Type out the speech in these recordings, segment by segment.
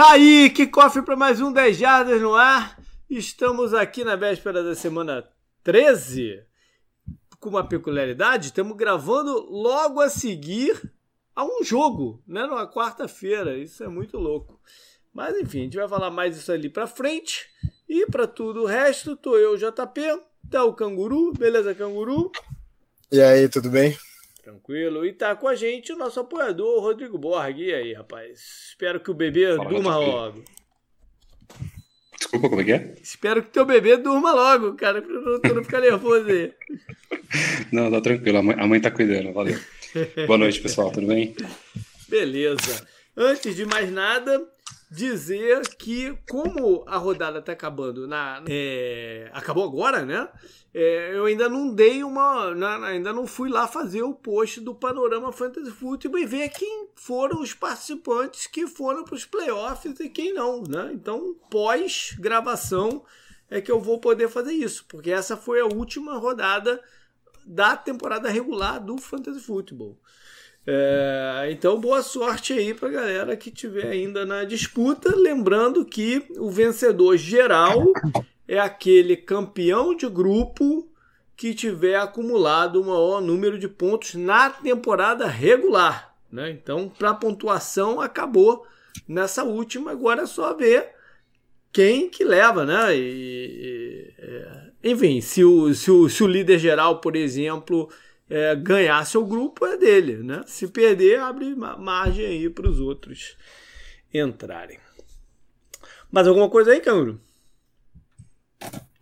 Tá aí, que cofre para mais um 10 Jardas no ar. Estamos aqui na véspera da semana 13, com uma peculiaridade, estamos gravando logo a seguir a um jogo, né, numa quarta-feira. Isso é muito louco. Mas enfim, a gente vai falar mais isso ali para frente. E para tudo o resto, tô eu, JP, tá o Canguru, beleza, Canguru? E aí, tudo bem? Tranquilo. E tá com a gente o nosso apoiador, Rodrigo Borg. E aí, rapaz? Espero que o bebê Fala, durma logo. Desculpa, como é que é? Espero que teu bebê durma logo, cara, pra tu não ficar nervoso aí. Não, tá tranquilo, a mãe, a mãe tá cuidando, valeu. Boa noite, pessoal, tudo bem? Beleza. Antes de mais nada, dizer que, como a rodada está acabando, na, é, acabou agora, né? É, eu ainda não dei uma. Na, ainda não fui lá fazer o post do Panorama Fantasy Football e ver quem foram os participantes que foram para os playoffs e quem não, né? Então, pós-gravação é que eu vou poder fazer isso, porque essa foi a última rodada da temporada regular do Fantasy Football. É, então, boa sorte aí para galera que tiver ainda na disputa. Lembrando que o vencedor geral é aquele campeão de grupo que tiver acumulado o maior número de pontos na temporada regular. Né? Então, para pontuação, acabou nessa última. Agora é só ver quem que leva, né? E, e, é, enfim, se o, se, o, se o líder geral, por exemplo, é, ganhar seu grupo é dele, né? Se perder, abre margem aí para os outros entrarem. Mais alguma coisa aí, Canguru?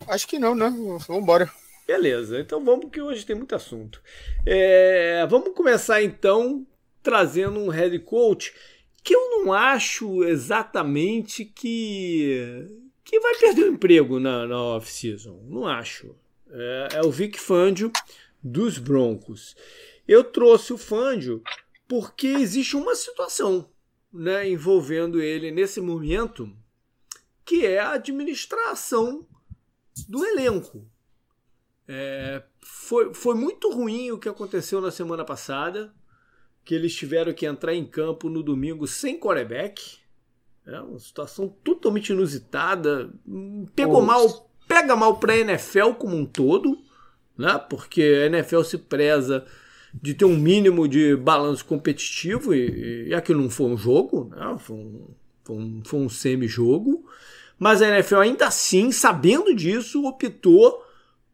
Acho que não, né? Vamos embora. Beleza, então vamos porque hoje tem muito assunto. É, vamos começar então trazendo um head coach que eu não acho exatamente que que vai perder o emprego na, na off-season. Não acho. É, é o Vic Fangio dos Broncos. Eu trouxe o Fangio porque existe uma situação né, envolvendo ele nesse momento, que é a administração do elenco. É, foi, foi muito ruim o que aconteceu na semana passada, que eles tiveram que entrar em campo no domingo sem quarterback. É uma situação totalmente inusitada. Pegou mal, pega mal para a NFL como um todo né? Porque a NFL se preza de ter um mínimo de balanço competitivo e, e aquilo não foi um jogo, né? foi um, foi um, foi um semi-jogo. Mas a NFL ainda assim, sabendo disso, optou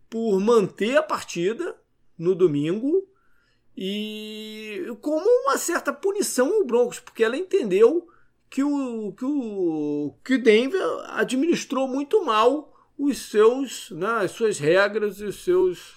por manter a partida no domingo e como uma certa punição ao Broncos, porque ela entendeu que o, que o, que Denver administrou muito mal os seus, né, as suas regras e os seus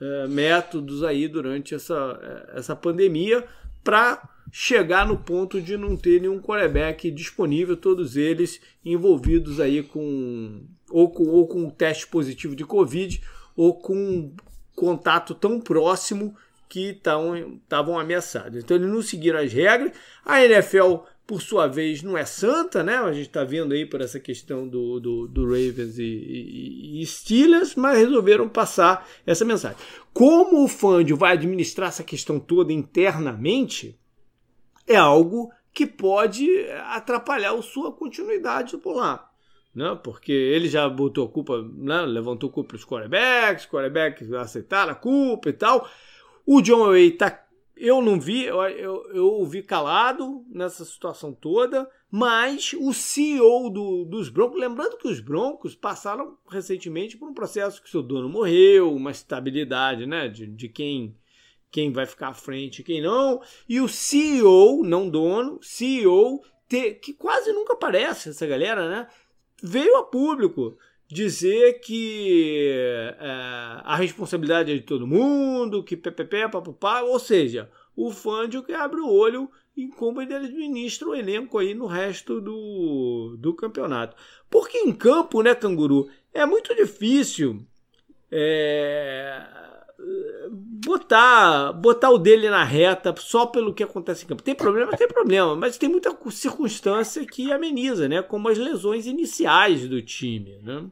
é, métodos aí durante essa, é, essa pandemia para chegar no ponto de não ter nenhum quarterback disponível, todos eles envolvidos aí com ou com, ou com teste positivo de Covid ou com contato tão próximo que estavam ameaçados. Então eles não seguiram as regras. A NFL por sua vez, não é santa, né? A gente está vendo aí por essa questão do, do, do Ravens e, e, e, Steelers, mas resolveram passar essa mensagem. Como o Fândio vai administrar essa questão toda internamente, é algo que pode atrapalhar a sua continuidade por lá. Né? Porque ele já botou a culpa, né? levantou a culpa para os quarterbacks, os quarterbacks aceitaram a culpa e tal. O John Way está eu não vi, eu, eu, eu vi calado nessa situação toda, mas o CEO do, dos Broncos, lembrando que os Broncos passaram recentemente por um processo que seu dono morreu, uma estabilidade né, de, de quem, quem vai ficar à frente e quem não, e o CEO, não dono, CEO, te, que quase nunca aparece essa galera, né? Veio a público dizer que é, a responsabilidade é de todo mundo, que PPP, papapá, ou seja, o Fândio que abre o olho em como ele administra o elenco aí no resto do, do campeonato. Porque em campo, né, Canguru, é muito difícil é, botar, botar o dele na reta só pelo que acontece em campo. Tem problema? Tem problema, mas tem muita circunstância que ameniza, né? Como as lesões iniciais do time, né?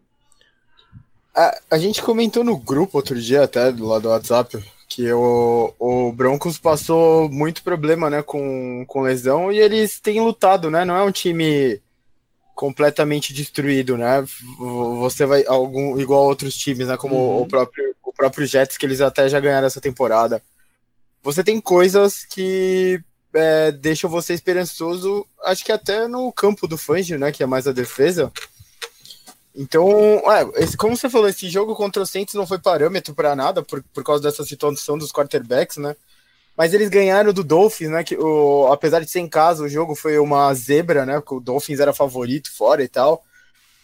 A, a gente comentou no grupo outro dia, até do lado do WhatsApp, que o, o Broncos passou muito problema né, com, com lesão e eles têm lutado, né? Não é um time completamente destruído, né? Você vai algum igual outros times, né? Como uhum. o próprio próprio Jets que eles até já ganharam essa temporada. Você tem coisas que é, deixam você esperançoso, acho que até no campo do Fangio, né? Que é mais a defesa. Então, é, esse, como você falou, esse jogo contra o Saints não foi parâmetro para nada por, por causa dessa situação dos quarterbacks, né? Mas eles ganharam do Dolphins, né? Que o, apesar de ser em casa, o jogo foi uma zebra, né? O Dolphins era favorito fora e tal.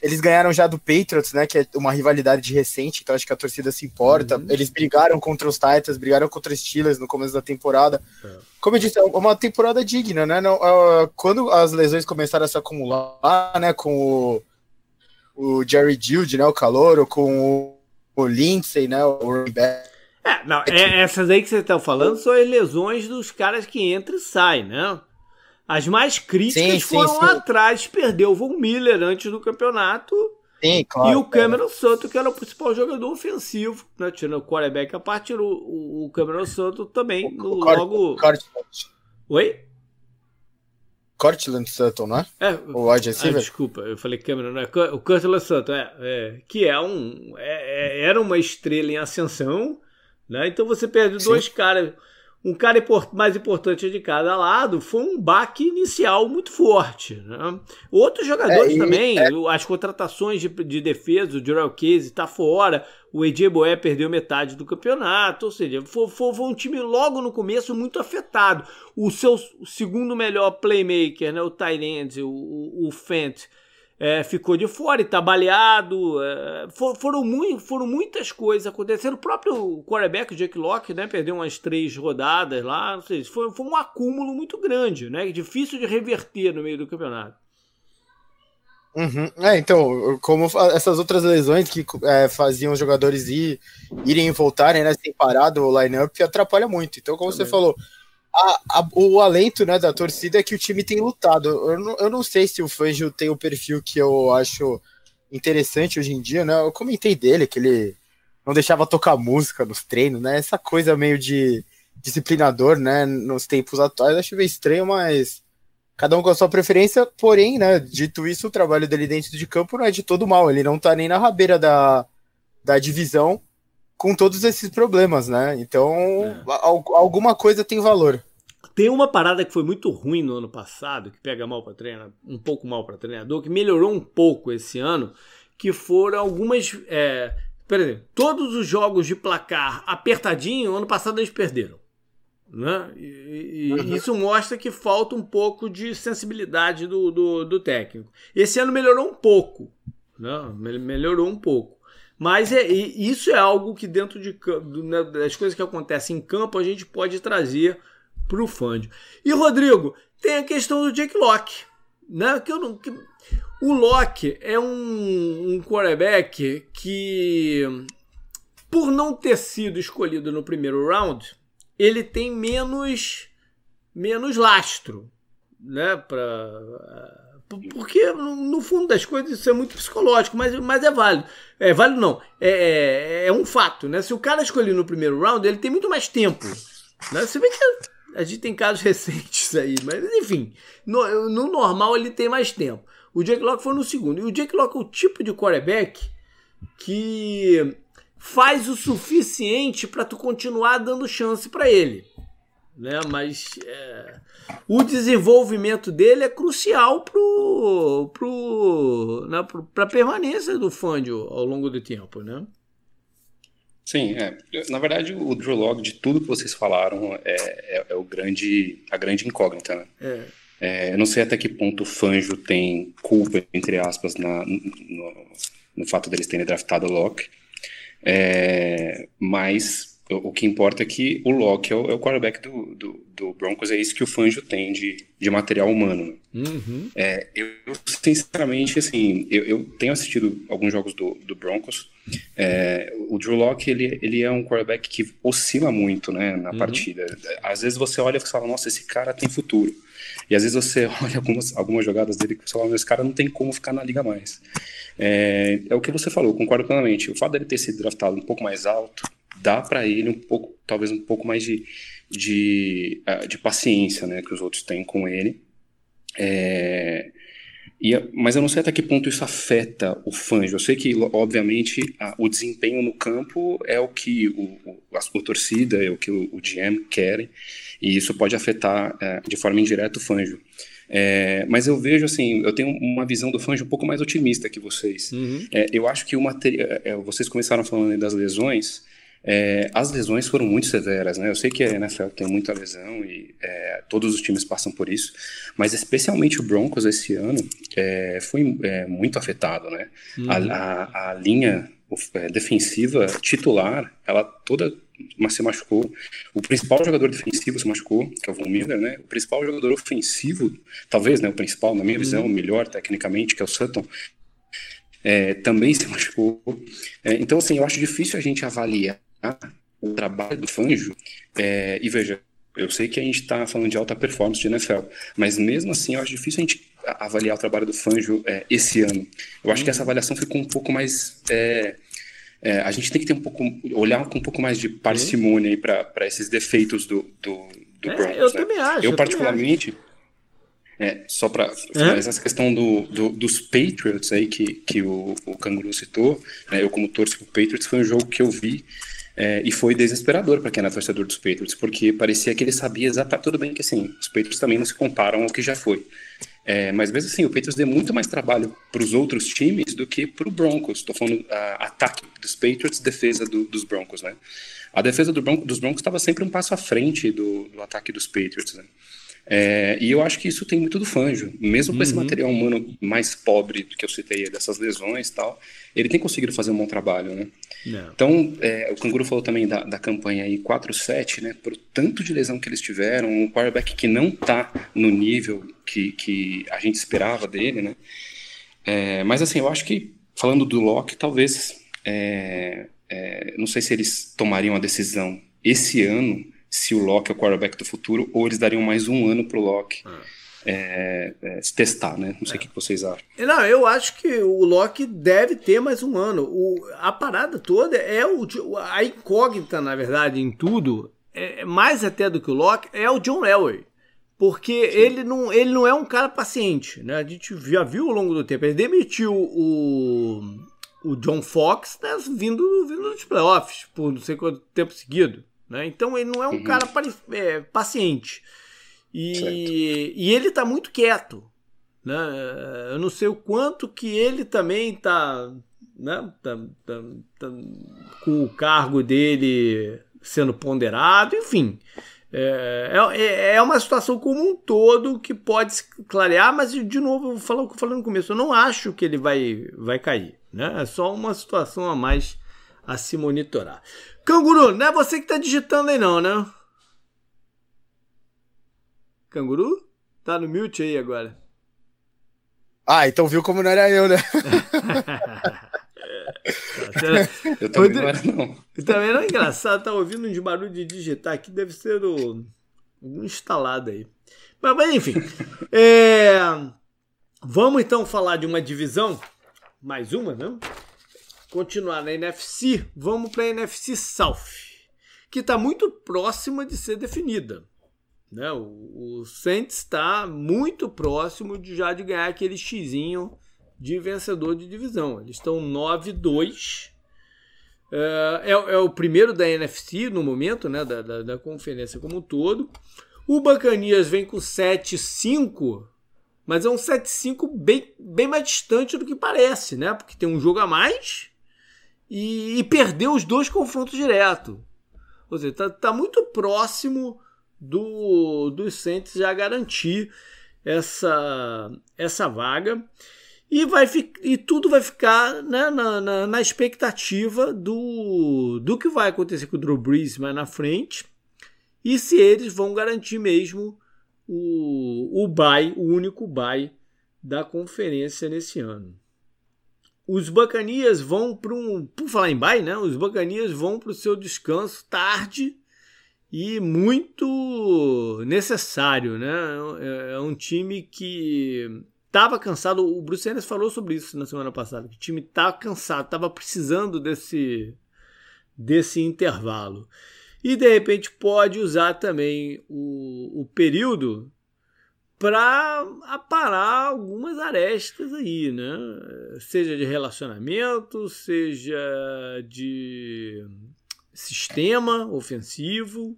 Eles ganharam já do Patriots, né? Que é uma rivalidade de recente, então acho que a torcida se importa. Uhum. Eles brigaram contra os Titans, brigaram contra os Steelers no começo da temporada. É. Como eu disse, é uma temporada digna, né? Não, uh, quando as lesões começaram a se acumular, né? Com o, o Jerry Jude, né? O Calor, com o, o Lindsay, né? O é, não, é, essas aí que você está falando são as lesões dos caras que entram e saem, né? As mais críticas sim, foram sim, sim. atrás, perdeu o Von Miller antes do campeonato. Sim, claro, e o Cameron é. Santo, que era o principal jogador ofensivo, né? Tirando o quarterback a parte, o, o, Cameron Santo também. O, no, o logo. Oi? Cortland Sutton, né? É, o wide? Ah, desculpa, eu falei Cameron, não é? O Cortland Sutton, é, é, que é um, é, é, era uma estrela em ascensão, né? Então você perde dois caras, um cara mais importante de cada lado, foi um baque inicial muito forte. Né? Outros jogadores é, também, é... as contratações de, de defesa, o Jorel Case está fora, o AJ Boé perdeu metade do campeonato, ou seja, foi, foi, foi, um time logo no começo muito afetado. O seu segundo melhor playmaker, né, o Tyrande, o, o, o Fent, é, ficou de fora e tá baleado. É, for, foram, muito, foram muitas coisas acontecendo. O próprio quarterback, o Jake Locke, né, perdeu umas três rodadas lá. Não sei, foi, foi um acúmulo muito grande, né? Difícil de reverter no meio do campeonato. Uhum. É, então, como essas outras lesões que é, faziam os jogadores ir, irem e voltarem, né, sem parar do line-up, atrapalha muito. Então, como Também. você falou, a, a, o alento né, da torcida é que o time tem lutado. Eu não, eu não sei se o Fangio tem o perfil que eu acho interessante hoje em dia, né? Eu comentei dele que ele não deixava tocar música nos treinos, né? Essa coisa meio de disciplinador, né? Nos tempos atuais, acho meio estranho, mas cada um com a sua preferência. Porém, né? Dito isso, o trabalho dele dentro de campo não é de todo mal. Ele não tá nem na rabeira da, da divisão com todos esses problemas, né? Então, é. alguma coisa tem valor. Tem uma parada que foi muito ruim no ano passado, que pega mal para treinar, um pouco mal para treinador, que melhorou um pouco esse ano, que foram algumas. É, por exemplo, todos os jogos de placar apertadinho, ano passado eles perderam. Né? E, e uhum. isso mostra que falta um pouco de sensibilidade do, do, do técnico. Esse ano melhorou um pouco. Né? Melhorou um pouco. Mas é, isso é algo que dentro de, né, das coisas que acontecem em campo a gente pode trazer para o Fândio. E Rodrigo, tem a questão do Jake Locke. Né? Que eu não, que, o Locke é um, um quarterback que, por não ter sido escolhido no primeiro round, ele tem menos, menos lastro né, para porque, no fundo das coisas, isso é muito psicológico, mas, mas é válido. É válido não. É, é, é um fato, né? Se o cara escolher no primeiro round, ele tem muito mais tempo. Né? Você vê que a gente tem casos recentes aí, mas enfim, no, no normal ele tem mais tempo. O Jake Locke foi no segundo. E o Jake Locke é o tipo de quarterback que faz o suficiente para tu continuar dando chance para ele né? Mas é, o desenvolvimento dele é crucial pro, pro, né, para a permanência do Fangio ao longo do tempo, né? Sim, é. na verdade o Drew Log de tudo que vocês falaram é, é, é o grande, a grande incógnita, né? É. É, eu não sei até que ponto o Fangio tem culpa, entre aspas, na, no, no fato deles terem draftado o Locke, é, mas o que importa é que o Locke é o, é o quarterback do, do, do, Broncos, é isso que o Fangio tem de, de material humano. Uhum. É, eu, sinceramente, assim, eu, eu, tenho assistido alguns jogos do, do Broncos. É, o Drew Locke, ele, ele é um quarterback que oscila muito né, na uhum. partida. Às vezes você olha e fala, nossa, esse cara tem futuro. E às vezes você olha algumas, algumas jogadas dele você fala, esse cara não tem como ficar na liga mais. É, é o que você falou, concordo plenamente. O fato dele ter sido draftado um pouco mais alto, dá para ele um pouco, talvez um pouco mais de, de, ah, de paciência, né, que os outros têm com ele. É, E, mas eu não sei até que ponto isso afeta o Fangio. Eu sei que, obviamente, a, o desempenho no campo é o que o, o, a, a torcida, é o que o, o GM querem, e isso pode afetar é, de forma indireta o Fangio. É, mas eu vejo assim, eu tenho uma visão do Fangio um pouco mais otimista que vocês. Uhum. É, eu acho que o material. É, vocês começaram falando das lesões. É, as lesões foram muito severas, né? Eu sei que a NFL tem muita lesão e é, todos os times passam por isso, mas especialmente o Broncos esse ano é, foi é, muito afetado, né? Uhum. A, a, a, linha é, defensiva titular, ela toda mas se machucou. O principal jogador defensivo se machucou, que é o Von Miller, né? O principal jogador ofensivo, talvez, né? O principal, na minha uhum. visão, o melhor tecnicamente, que é o Sutton, é, também se machucou. Então, assim, eu acho difícil a gente avaliar o trabalho do Fanjo. É, e veja, eu sei que a gente está falando de alta performance de NFL, mas mesmo assim eu acho difícil a gente avaliar o trabalho do Fanjo é, esse ano. Eu acho que essa avaliação ficou um pouco mais. É, é, a gente tem que ter um pouco olhar com um pouco mais de parcimônia para esses defeitos do, do, do é, Broncos. Eu né? também acho. Eu, eu particularmente. É, só para finalizar essa questão do, do, dos Patriots aí que, que o, o Canguru citou, né, eu como torço pro Patriots, foi um jogo que eu vi é, e foi desesperador para quem era torcedor dos Patriots, porque parecia que ele sabia exatamente. Tudo bem que assim, os Patriots também não se comparam ao que já foi. É, mas mesmo assim, o Patriots deu muito mais trabalho para os outros times do que para o Broncos. Estou falando ataque dos Patriots, defesa do, dos Broncos, né? A defesa do dos Broncos estava sempre um passo à frente do, do ataque dos Patriots, né? É, e eu acho que isso tem muito do Fanjo. Mesmo com uhum. esse material humano mais pobre do que eu citei, dessas lesões e tal, ele tem conseguido fazer um bom trabalho, né? Não. Então, é, o Canguru falou também da, da campanha aí 4-7, né? Por tanto de lesão que eles tiveram, um quarterback que não tá no nível que, que a gente esperava dele, né? É, mas assim, eu acho que, falando do Locke, talvez, é, é não sei se eles tomariam a decisão esse ano se o Locke é o quarterback do futuro, ou eles dariam mais um ano pro Locke ah. é, é, se testar, né? Não sei o é. que vocês acham. Não, eu acho que o Locke deve ter mais um ano. O, a parada toda é o, a incógnita, na verdade, em tudo, é, mais até do que o Locke, é o John Elway. Porque ele não, ele não é um cara paciente, né? A gente já viu ao longo do tempo. Ele demitiu o, o John Fox né, vindo, vindo dos playoffs por não sei quanto tempo seguido. Né? Então ele não é um uhum. cara é, paciente. E, e ele está muito quieto. Né? Eu não sei o quanto que ele também está né? Tá, tá, tá, com o cargo dele sendo ponderado, enfim. É, é, é uma situação como um todo que pode se clarear, mas de novo, eu vou falar o que eu falei no começo, eu não acho que ele vai, vai cair. Né? É só uma situação a mais a se monitorar. Canguru, não é você que está digitando aí não, né? Canguru? Tá no mute aí agora. Ah, então viu como não era eu, né? eu também não era, não. Também não é engraçado, tá ouvindo um barulho de digitar aqui, deve ser o, um instalado aí. Mas, mas enfim. É, vamos então falar de uma divisão, mais uma, não? Continuar na NFC, vamos para a NFC South, que está muito próxima de ser definida. Né? O, o Saints está muito próximo de já de ganhar aquele xizinho de vencedor de divisão. Eles estão 9-2. É, é, é, o primeiro da NFC no momento, né? Da, da, da conferência como um todo. O Bacanias vem com 7-5, mas é um 7-5 bem, bem mais distante do que parece, né? Porque tem um jogo a mais e, e perdeu os dois confrontos direto. Ou seja, está tá muito próximo do, dos Saints já garantir essa, essa vaga. E, vai, e tudo vai ficar né, na, na, na, expectativa do, do que vai acontecer com o Drew Brees mais na frente. E se eles vão garantir mesmo o, o bye, o único bye da conferência nesse ano os Bacanias vão para um. Por falar em bye, né? Os Bacanias vão para o seu descanso tarde e muito necessário, né? É, é um time que estava cansado. O Bruce Ennis falou sobre isso na semana passada. Que o time estava cansado, estava precisando desse, desse intervalo. E de repente pode usar também o, o período para aparar algumas arestas aí, né? Seja de relacionamento, seja de sistema ofensivo,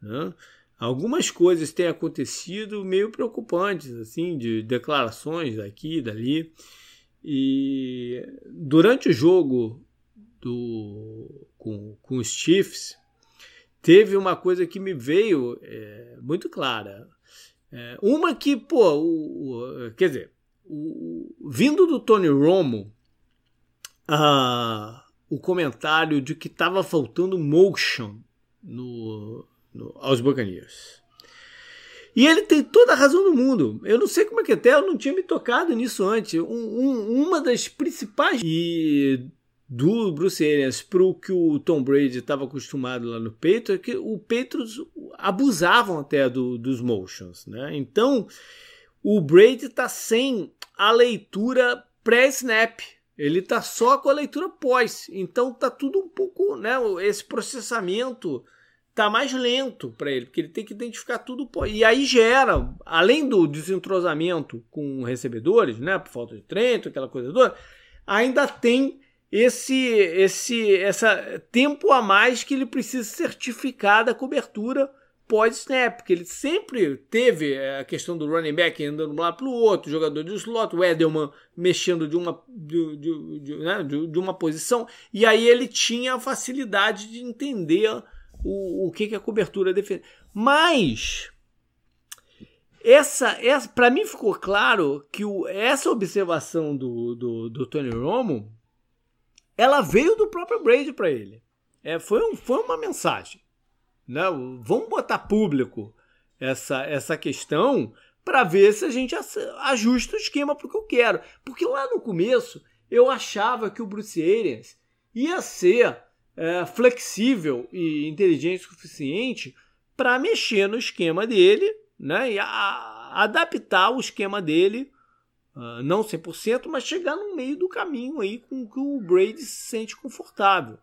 né? Algumas coisas têm acontecido meio preocupantes, assim, de declarações daqui e dali. E durante o jogo do, com, com os Chiefs, teve uma coisa que me veio é, muito clara. É, uma que, pô, o, o, quer dizer, o, vindo do Tony Romo, a, o comentário de que estava faltando motion no, no, aos Buccaneers. E ele tem toda a razão do mundo. Eu não sei como é que até eu não tinha me tocado nisso antes. Um, um, uma das principais. E do Bruce Arians para o que o Tom Brady estava acostumado lá no Patriots é que o Patriots abusavam até do, dos motions, né? Então o Brady está sem a leitura pré-snap, ele está só com a leitura pós, então tá tudo um pouco, né? Esse processamento tá mais lento para ele, porque ele tem que identificar tudo pós. E aí gera, além do desentrosamento com recebedores, né? Por falta de treino, aquela coisa toda, ainda tem esse esse essa tempo a mais que ele precisa certificar da cobertura pós-snap, porque ele sempre teve é, a questão do running back andando de um lado para o outro, jogador de slot, o Edelman mexendo de uma, de, de, de, né, de, uma posição, e aí ele tinha a facilidade de entender o, o que, que a cobertura defende. Mas essa, essa para mim ficou claro que o, essa observação do, do, do Tony Romo ela veio do próprio Brady para ele. É, foi, um, foi uma mensagem. Né? Vamos botar público essa, essa questão para ver se a gente ajusta o esquema para o que eu quero. Porque lá no começo eu achava que o Bruce Arians ia ser é, flexível e inteligente o suficiente para mexer no esquema dele né? e a, adaptar o esquema dele Uh, não 100%, mas chegar no meio do caminho aí com que o Brady se sente confortável.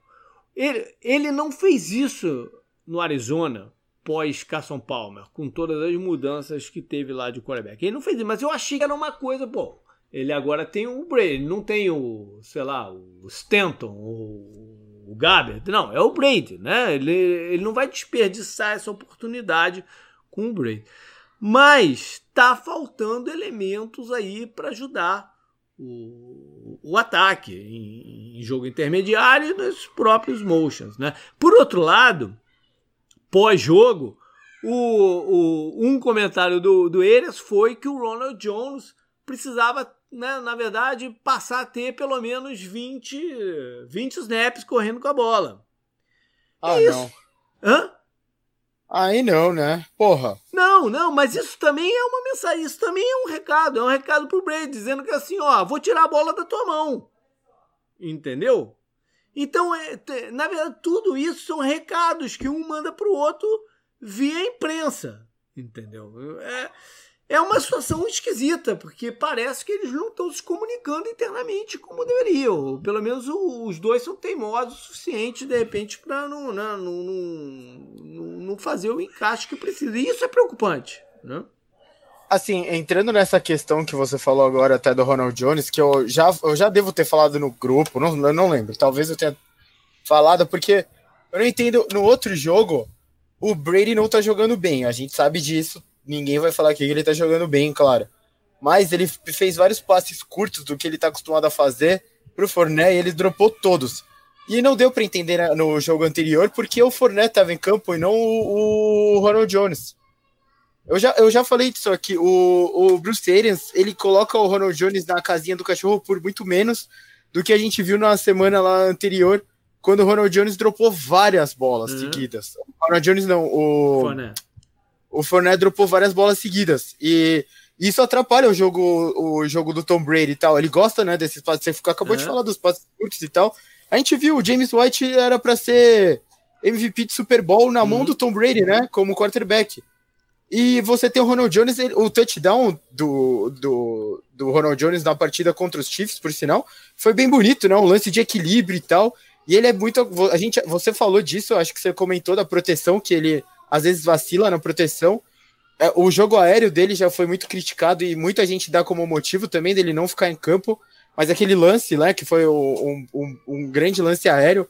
Ele, ele não fez isso no Arizona pós Carson Palmer, com todas as mudanças que teve lá de quarterback. Ele não fez isso, mas eu achei que era uma coisa, pô, ele agora tem o Brady, não tem o, sei lá, o Stanton, o, o Gabbert, não, é o Brady, né? Ele, ele não vai desperdiçar essa oportunidade com o Brady. Mas tá faltando elementos aí para ajudar o, o ataque em, em, jogo intermediário e nos próprios motions. Né? Por outro lado, pós-jogo, o, o, um comentário do, do Eres foi que o Ronald Jones precisava, né, na verdade, passar a ter pelo menos 20, 20 snaps correndo com a bola. Ah, é não. Hã? Aí não, né? Porra. Não, não, mas isso também é uma mensagem, isso também é um recado, é um recado pro Brady, dizendo que assim, ó, vou tirar a bola da tua mão. Entendeu? Então, é, na verdade, tudo isso são recados que um manda pro outro via imprensa. Entendeu? É, é uma situação esquisita, porque parece que eles não estão se comunicando internamente como deveriam. Pelo menos os dois são teimosos o suficiente, de repente, para não, não, não, não, fazer o encaixe que precisa. E isso é preocupante. Né? Assim, entrando nessa questão que você falou agora até do Ronald Jones, que eu já, eu já devo ter falado no grupo, não, eu não lembro, talvez eu tenha falado, porque eu não entendo, no outro jogo, o Brady não tá jogando bem, a gente sabe disso, ninguém vai falar que ele tá jogando bem, claro. Mas ele fez vários passes curtos do que ele tá acostumado a fazer pro Forné e ele dropou todos. E não deu para entender no jogo anterior porque o Forné tava em campo e não o, o Ronald Jones. Eu já, eu já falei disso aqui. O, o Bruce Arians, ele coloca o Ronald Jones na casinha do cachorro por muito menos do que a gente viu na semana lá anterior, quando o Ronald Jones dropou várias bolas uhum. seguidas. O Ronald Jones não, o. Forné o Fournette dropou várias bolas seguidas. E isso atrapalha o jogo, o jogo do Tom Brady e tal. Ele gosta, né, desses passes. Você acabou de falar dos passes curtos e tal. A gente viu, o James White era para ser MVP de Super Bowl na mão uhum. do Tom Brady, né, como quarterback. E você tem o Ronald Jones, ele, o touchdown do, do, do Ronald Jones na partida contra os Chiefs, por sinal, foi bem bonito, né? Um lance de equilíbrio e tal. E ele é muito. A gente, você falou disso, acho que você comentou da proteção que ele às vezes vacila na proteção. é, o jogo aéreo dele já foi muito criticado e muita gente dá como motivo também dele não ficar em campo. Mas aquele lance, né, que foi um, um, um grande lance aéreo,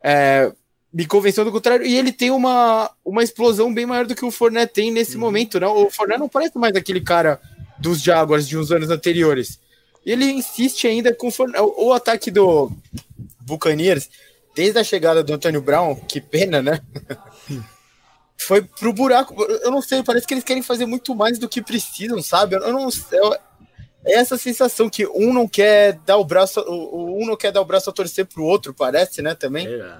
é, me convenceu do contrário. E ele tem uma, uma explosão bem maior do que o Fournette tem nesse uhum. momento, né? O Fournette não parece mais aquele cara dos Jaguars de uns anos anteriores. Ele insiste ainda com o, o ataque do Buccaneers, desde a chegada do Antônio Brown, que pena, né? Foi pro buraco. Eu não sei, parece que eles querem fazer muito mais do que precisam, sabe? Eu não sei. É essa sensação que um não quer dar o braço, o, um não quer dar o braço a torcer pro outro, parece, né, também. É.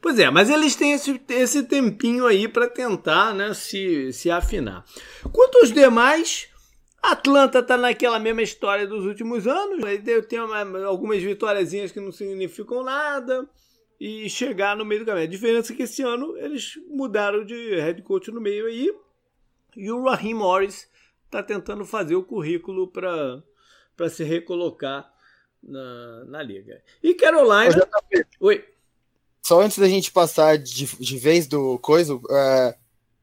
Pois é, mas eles têm esse, esse tempinho aí para tentar, né, se, se afinar. Quanto aos demais, Atlanta tá naquela mesma história dos últimos anos, tem uma, algumas vitóriazinhas que não significam nada e chegar no meio do caminho. A diferença é que esse ano eles mudaram de head coach no meio aí e o Raheem Morris está tentando fazer o currículo para se recolocar na, na liga. E Carolina. Oi. Só antes da gente passar de, de vez do coisa, é,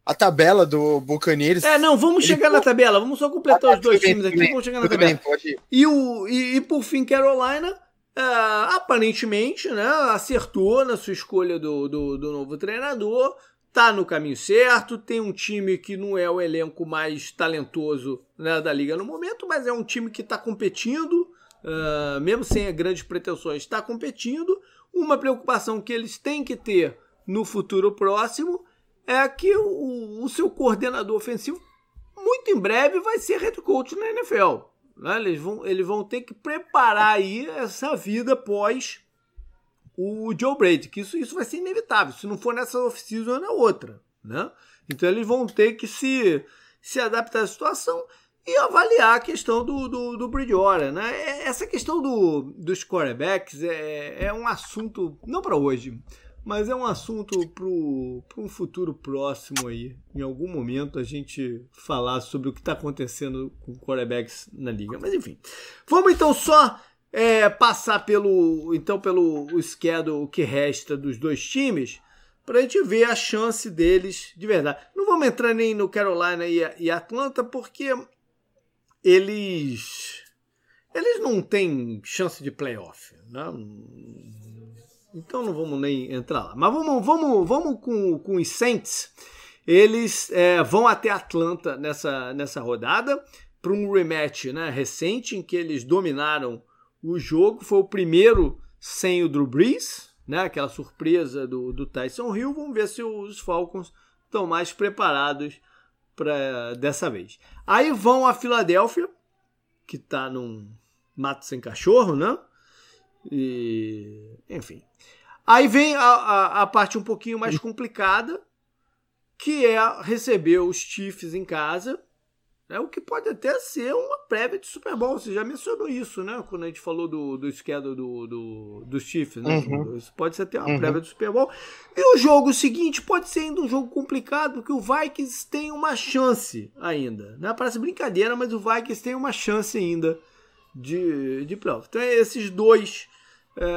a tabela do Buccaneers. É, não, vamos chegar na tabela, vamos só completar ah, os dois bem, times aqui, bem, vamos chegar na tabela. Bem. E, o, e, e por fim, Carolina. Uh, aparentemente, né, acertou na sua escolha do, do, do, novo treinador, tá no caminho certo, tem um time que não é o elenco mais talentoso né, da liga no momento, mas é um time que está competindo, uh, mesmo sem grandes pretensões, está competindo. Uma preocupação que eles têm que ter no futuro próximo é que o, o seu coordenador ofensivo muito em breve vai ser head coach na NFL. Né? Eles, vão, eles vão ter que preparar aí essa vida pós o Joe Brady, que isso, isso vai ser inevitável. Se não for nessa off-season, é na outra. Né? Então eles vão ter que se, se adaptar à situação e avaliar a questão do, do, do Bridgewater. Né? É, essa questão do, dos quarterbacks é, é um assunto, não para hoje, mas é um assunto para um futuro próximo aí. Em algum momento a gente falar sobre o que está acontecendo com quarterbacks na liga. Mas enfim. Vamos então só é, passar pelo então pelo o schedule que resta dos dois times para a gente ver a chance deles de verdade. Não vamos entrar nem no Carolina e, e Atlanta porque eles eles não têm chance de playoff, né? Então não vamos nem entrar lá. Mas vamos, vamos, vamos com, com os Saints. Eles é, vão até Atlanta nessa, nessa rodada para um rematch né, recente em que eles dominaram o jogo. Foi o primeiro sem o Drew Brees, né, aquela surpresa do, do Tyson Hill. Vamos ver se os Falcons estão mais preparados para dessa vez. Aí vão a Filadélfia, que está num mato sem cachorro, né? E, enfim. Aí vem a, a, a, parte um pouquinho mais complicada, que é receber os Chiefs em casa, né, o que pode até ser uma prévia de Super Bowl. Você já mencionou isso, né? Quando a gente falou do, do schedule do, do, dos Chiefs, né? Uhum. Isso pode ser até uma uhum. prévia de Super Bowl. E o jogo seguinte pode ser ainda um jogo complicado, porque o Vikings tem uma chance ainda. Né? Parece brincadeira, mas o Vikings tem uma chance ainda de, de playoff. Então, esses dois é,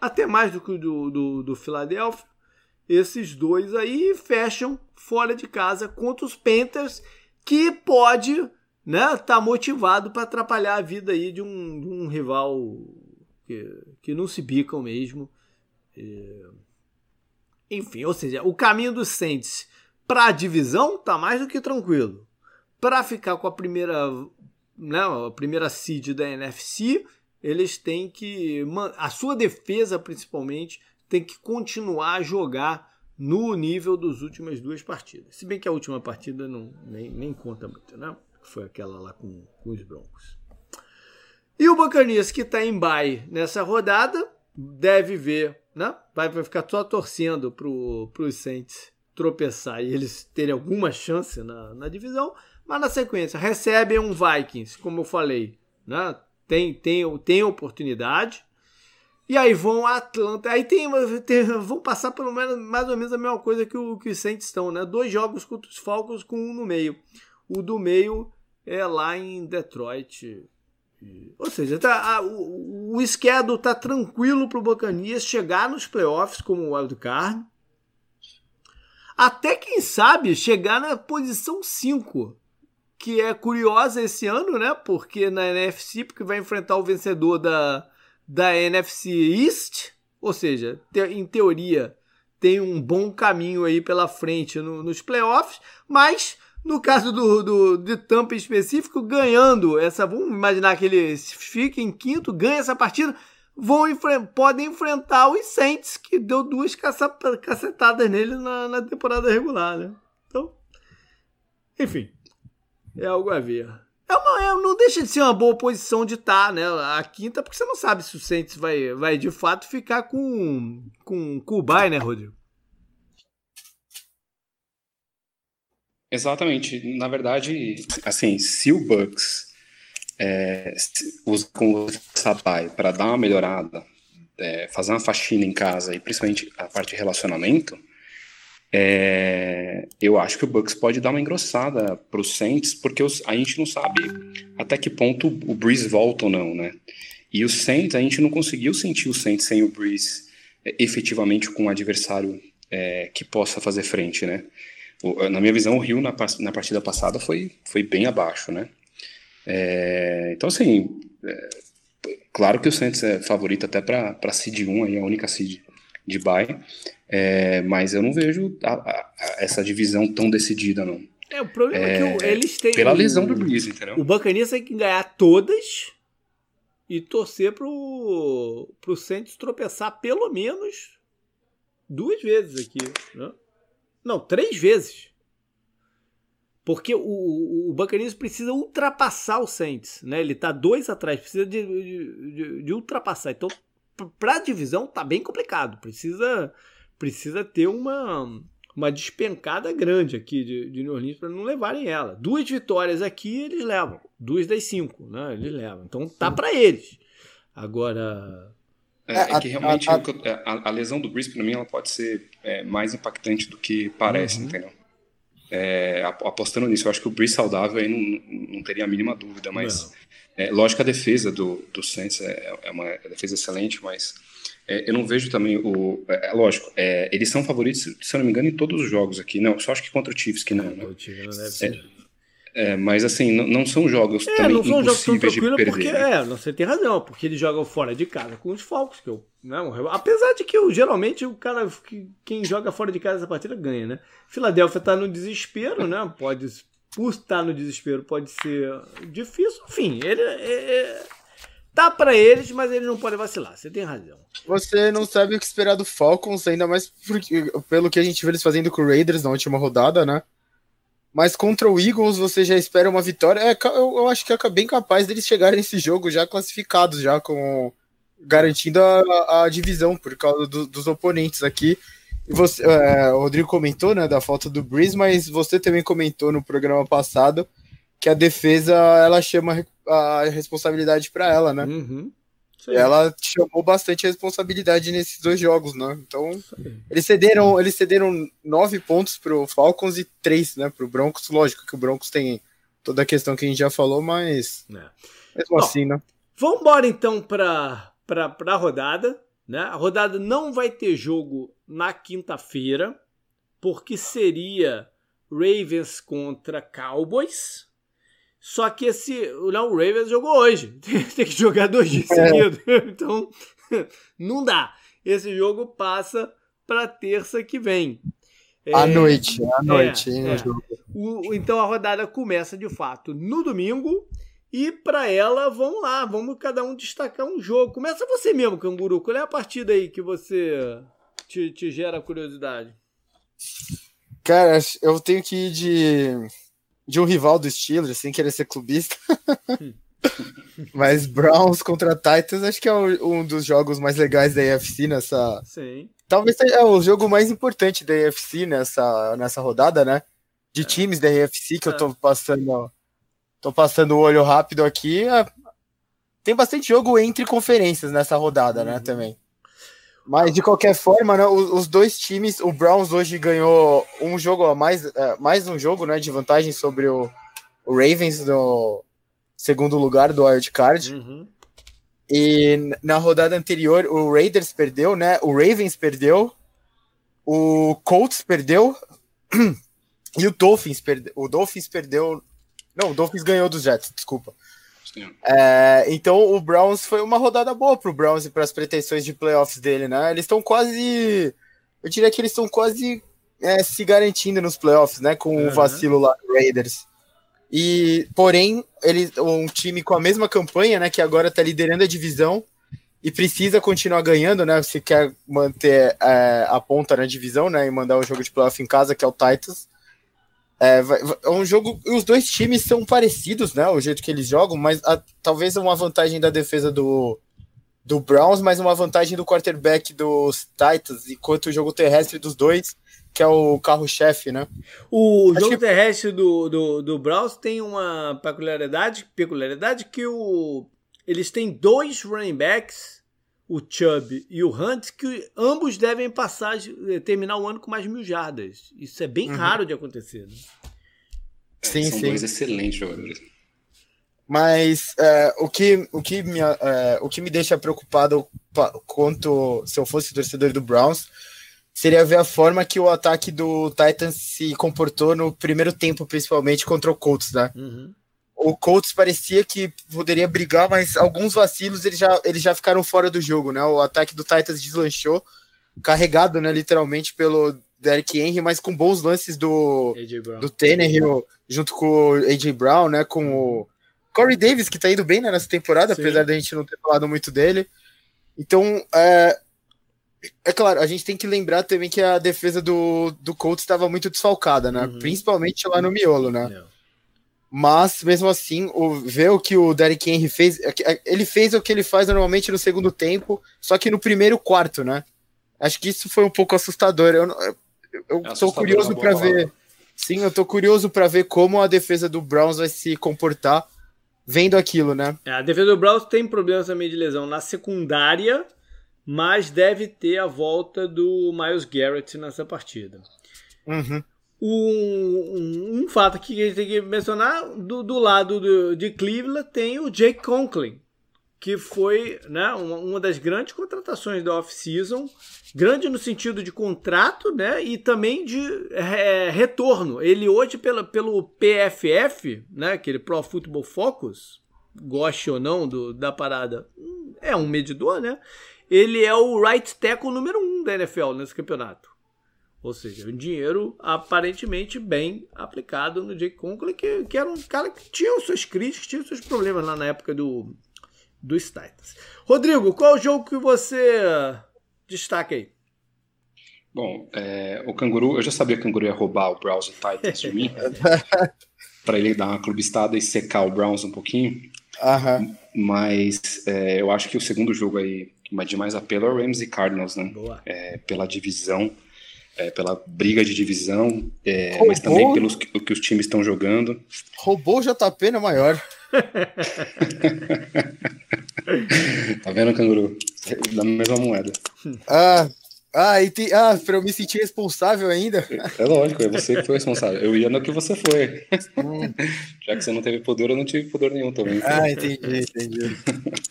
até mais do que o do, do, do Philadelphia. Esses dois aí fecham fora de casa contra os Panthers, que pode né, tá motivado para atrapalhar a vida aí de um, de um rival que, que não se bicam mesmo. É... Enfim, ou seja, o caminho dos Saints para a divisão tá mais do que tranquilo. Para ficar com a primeira, né, a primeira seed da NFC, eles têm que. A sua defesa, principalmente, tem que continuar a jogar no nível das últimas duas partidas. Se bem que a última partida não, nem, nem conta muito, né? Foi aquela lá com, com os Broncos. E o Buccaneers, que está em bye nessa rodada, deve ver, né? Vai, vai ficar só torcendo para os Saints tropeçar e eles terem alguma chance na, na divisão. Mas na sequência, recebem um Vikings, como eu falei, né? tem, tem, tem oportunidade. E aí vão a Atlanta. Aí tem, tem, vão passar pelo menos mais ou menos a mesma coisa que, o, que os Saints estão, né? Dois jogos contra os Falcons com um no meio. O do meio é lá em Detroit. Ou seja, tá, a, o, o schedule tá tranquilo para o Bacanias chegar nos playoffs como o wildcard. até quem sabe chegar na posição 5, que é curiosa esse ano, né? Porque na NFC, porque vai enfrentar o vencedor da, da NFC East, ou seja, te, em teoria tem um bom caminho aí pela frente no, nos playoffs, mas no caso do, do, de Tampa em específico, ganhando essa. Vamos imaginar que ele fica em quinto, ganha essa partida, vão podem enfrentar os Saints, que deu duas cacetadas nele na, na temporada regular, né? Então, enfim, é algo a ver. É uma, é, não deixa de ser uma boa posição de estar, tá, né? A quinta, porque você não sabe se o Saints vai, vai de fato ficar com, com, Bay, né, Rodrigo? Exatamente. Na verdade, assim, se o Bucks é, usa com o Sabai para dar uma melhorada, é, fazer uma faxina em casa e principalmente a parte de relacionamento, é, eu acho que o Bucks pode dar uma engrossada para os Saints, porque os, a gente não sabe até que ponto o Breeze volta ou não, né? E o Saints, a gente não conseguiu sentir o Saints sem o Breeze é, efetivamente com um adversário é, que possa fazer frente, né? na minha visão, o Rio na, na partida passada foi, foi bem abaixo, né? É, então, assim, é, claro que o Santos é favorito até para seed 1, aí, a única seed de bye, é, mas eu não vejo a, a, essa divisão tão decidida, não. É, o problema é, que é, eles têm. Pela lesão do Breeze, entendeu? O Bacanias tem que ganhar todas e torcer pro, pro Santos tropeçar pelo menos duas vezes aqui, né? Não, três vezes. Porque o, o, o Buccaneers precisa ultrapassar o Saints, né? Ele tá dois atrás, precisa de, de, de ultrapassar. Então, para a divisão tá bem complicado. Precisa precisa ter uma uma despencada grande aqui de, de New Orleans para não levarem ela. Duas vitórias aqui eles levam, duas das cinco, né? Eles levam. Então tá para eles. Agora é, é, é que realmente a, a, a, lesão do Breeze, para mim, ela pode ser é, mais impactante do que parece, uhum. entendeu? É, apostando nisso, eu acho que o Breeze saudável aí não, não teria a mínima dúvida, mas é, lógico que a defesa do, do Saints é, é uma defesa excelente, mas é, eu não vejo também o. É, lógico, eles são favoritos, se eu não me engano, em todos os jogos aqui. Não, só acho que contra o Chiefs que não, né? O Chiefs não deve ser. É, mas assim, não, não, são jogos é, também não são jogos tão tranquilos porque, né? é, você tem razão, porque eles jogam fora de casa com os Falcons, que eu, não, né, apesar de que eu, geralmente o cara, que, quem joga fora de casa essa partida ganha, né? Filadélfia tá no desespero, né? Pode, por estar no desespero, pode ser difícil, enfim, ele é, é tá para eles, mas eles não podem vacilar, você tem razão. Você não sabe o que esperar do Falcons, ainda mais porque, pelo que a gente viu eles fazendo com o Raiders na última rodada, né? Mas contra o Eagles você já espera uma vitória. É, eu, eu acho que é bem capaz deles chegarem nesse jogo já classificados, já com garantindo a, a divisão por causa do, dos oponentes aqui. E você, é, o Rodrigo comentou né, da falta do Breeze, mas você também comentou no programa passado que a defesa ela chama a responsabilidade para ela, né? Uhum. Ela chamou bastante responsabilidade nesses dois jogos, né? Então, eles cederam, eles cederam nove pontos pro Falcons e três, né, pro Broncos. Lógico que o Broncos tem toda a questão que a gente já falou, mas é. mesmo Bom, assim, né? Vamos embora então para para a rodada, né? A rodada não vai ter jogo na quinta-feira, porque seria Ravens contra Cowboys, só que esse. Não, o Ravens jogou hoje. Tem que jogar dois dias é. seguidos. Então, não dá. Esse jogo passa para terça que vem. À é, noite, à noite. É, é. O, então a rodada começa de fato no domingo. E para ela, vamos lá, vamos cada um destacar um jogo. Começa você mesmo, Canguru. Qual é a partida aí que você te, te gera curiosidade? Cara, eu tenho que ir de de um rival do Steelers, sem querer ser clubista. Mas Browns contra Titans acho que é um dos jogos mais legais da AFC nessa. Sim. Talvez seja o jogo mais importante da AFC nessa, nessa rodada, né? De é. times da AFC que é. eu tô passando. Tô passando o olho rápido aqui. É, tem bastante jogo entre conferências nessa rodada, né, uhum. Também. Mas de qualquer forma, né, os, dois times, o Browns hoje ganhou um jogo a mais, é, mais um jogo, né, de vantagem sobre o, o Ravens no segundo lugar do wild card. Uhum. E na rodada anterior, o Raiders perdeu, né? O Ravens perdeu, o Colts perdeu, e o Dolphins, perde, o Dolphins perdeu. Não, o Dolphins ganhou dos Jets, desculpa. É, então o Browns foi uma rodada boa pro Browns e para as pretensões de playoffs dele, né? Eles estão quase. Eu diria que eles estão quase é, se garantindo nos playoffs, né? Com uhum. o vacilo lá do Raiders. E, porém, ele, um time com a mesma campanha, né? Que agora está liderando a divisão e precisa continuar ganhando, né? Se quer manter é, a ponta na divisão, né? E mandar o jogo de playoff em casa, que é o Titans. É, é, um jogo. Os dois times são parecidos, né? O jeito que eles jogam, mas a, talvez uma vantagem da defesa do, do Browns, mas uma vantagem do quarterback dos Titans, enquanto o jogo terrestre dos dois, que é o carro-chefe, né? O Acho jogo que... terrestre do, do, do Browns tem uma peculiaridade, peculiaridade que o, eles têm dois running backs, o Chubb e o Hunt, que ambos devem passar, terminar o ano com mais mil jardas. Isso é bem uhum. raro de acontecer. Né? Sim, São sim. dois excelentes jogadores. Mas é, o, que, o, que me, é, o que me deixa preocupado quanto se eu fosse torcedor do Browns seria ver a forma que o ataque do Titans se comportou no primeiro tempo, principalmente contra o Colts, né? Uhum. O Colts parecia que poderia brigar, mas alguns vacilos eles já, eles já ficaram fora do jogo, né? O ataque do Titans deslanchou, carregado, né, literalmente pelo Derrick Henry, mas com bons lances do, do Tannehill, junto com o A.J. Brown, né, com o Corey Davis, que tá indo bem né, nessa temporada, Sim. apesar da gente não ter falado muito dele. Então, é, é claro, a gente tem que lembrar também que a defesa do, do Colts estava muito desfalcada, né? Uhum. Principalmente lá no miolo, né? Não. Mas, mesmo assim, o, ver o que o Derrick Henry fez, é é, ele fez o que ele faz normalmente no segundo tempo, só que no primeiro quarto, né? Acho que isso foi um pouco assustador. Eu, eu, eu é tô curioso para ver. Sim, eu tô curioso para ver como a defesa do Browns vai se comportar vendo aquilo, né? É, a defesa do Browns tem problemas também de lesão na secundária mas deve ter a volta do Miles Garrett nessa partida. Uhum. Um, um, fato que a gente tem que mencionar, do, do lado do, de Cleveland tem o Jake Conklin, que foi né, uma, uma das grandes contratações da off-season, grande no sentido de contrato né, e também de é, retorno. Ele hoje, pela, pelo PFF, né, aquele Pro Football Focus, goste ou não do, da parada, é um medidor, né? ele é o right tackle número um da NFL nesse campeonato. Ou seja, um dinheiro aparentemente bem aplicado no Jake Conklin, que, que era um cara que tinha suas críticas, tinha seus problemas lá na época do, dos Titans. Rodrigo, qual é o jogo que você destaca aí? Bom, é, o Canguru, eu já sabia que o Canguru ia roubar o Browns e Titans de mim, para ele dar uma clubistada e secar o Browns um pouquinho. Uhum. Mas é, eu acho que o segundo jogo aí mas de mais apelo é o Rams e Cardinals, né? É, pela divisão, é, pela briga de divisão, é, mas também pelos que, os times estão jogando. Roubou o JP na maior. tá vendo, canguru? Da mesma moeda. Ah, ah, e tem, ah, pra eu me sentir responsável ainda. É lógico, é você que foi responsável. Eu ia no que você foi. Hum. Já que você não teve poder, eu não tive poder nenhum também. Ah, entendi, entendi.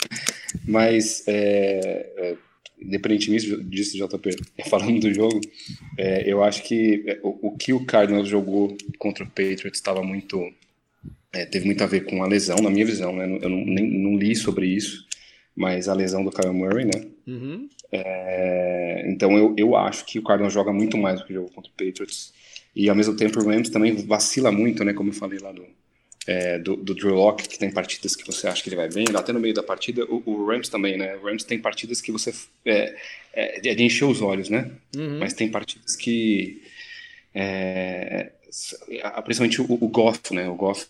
Mas, é, é, independentemente disso, JP, falando do jogo, é, eu acho que é, o, o, que o Cardinals jogou contra o Patriots estava muito. É, teve muito a ver com a lesão, na minha visão, né? Eu não, nem, não li sobre isso, mas a lesão do Kyle Murray, né? Uhum. É, então eu, eu acho que o Cardinals joga muito mais do que jogou contra o Patriots. E ao mesmo tempo o Rams também vacila muito, né? Como eu falei lá do, é, do, do Drew Locke, que tem partidas que você acha que ele vai bem, até no meio da partida, o, o Rams também, né? O Rams tem partidas que você é, é, é de encher os olhos, né? Uhum. Mas tem partidas que é, principalmente o, o Goff, né? O Goff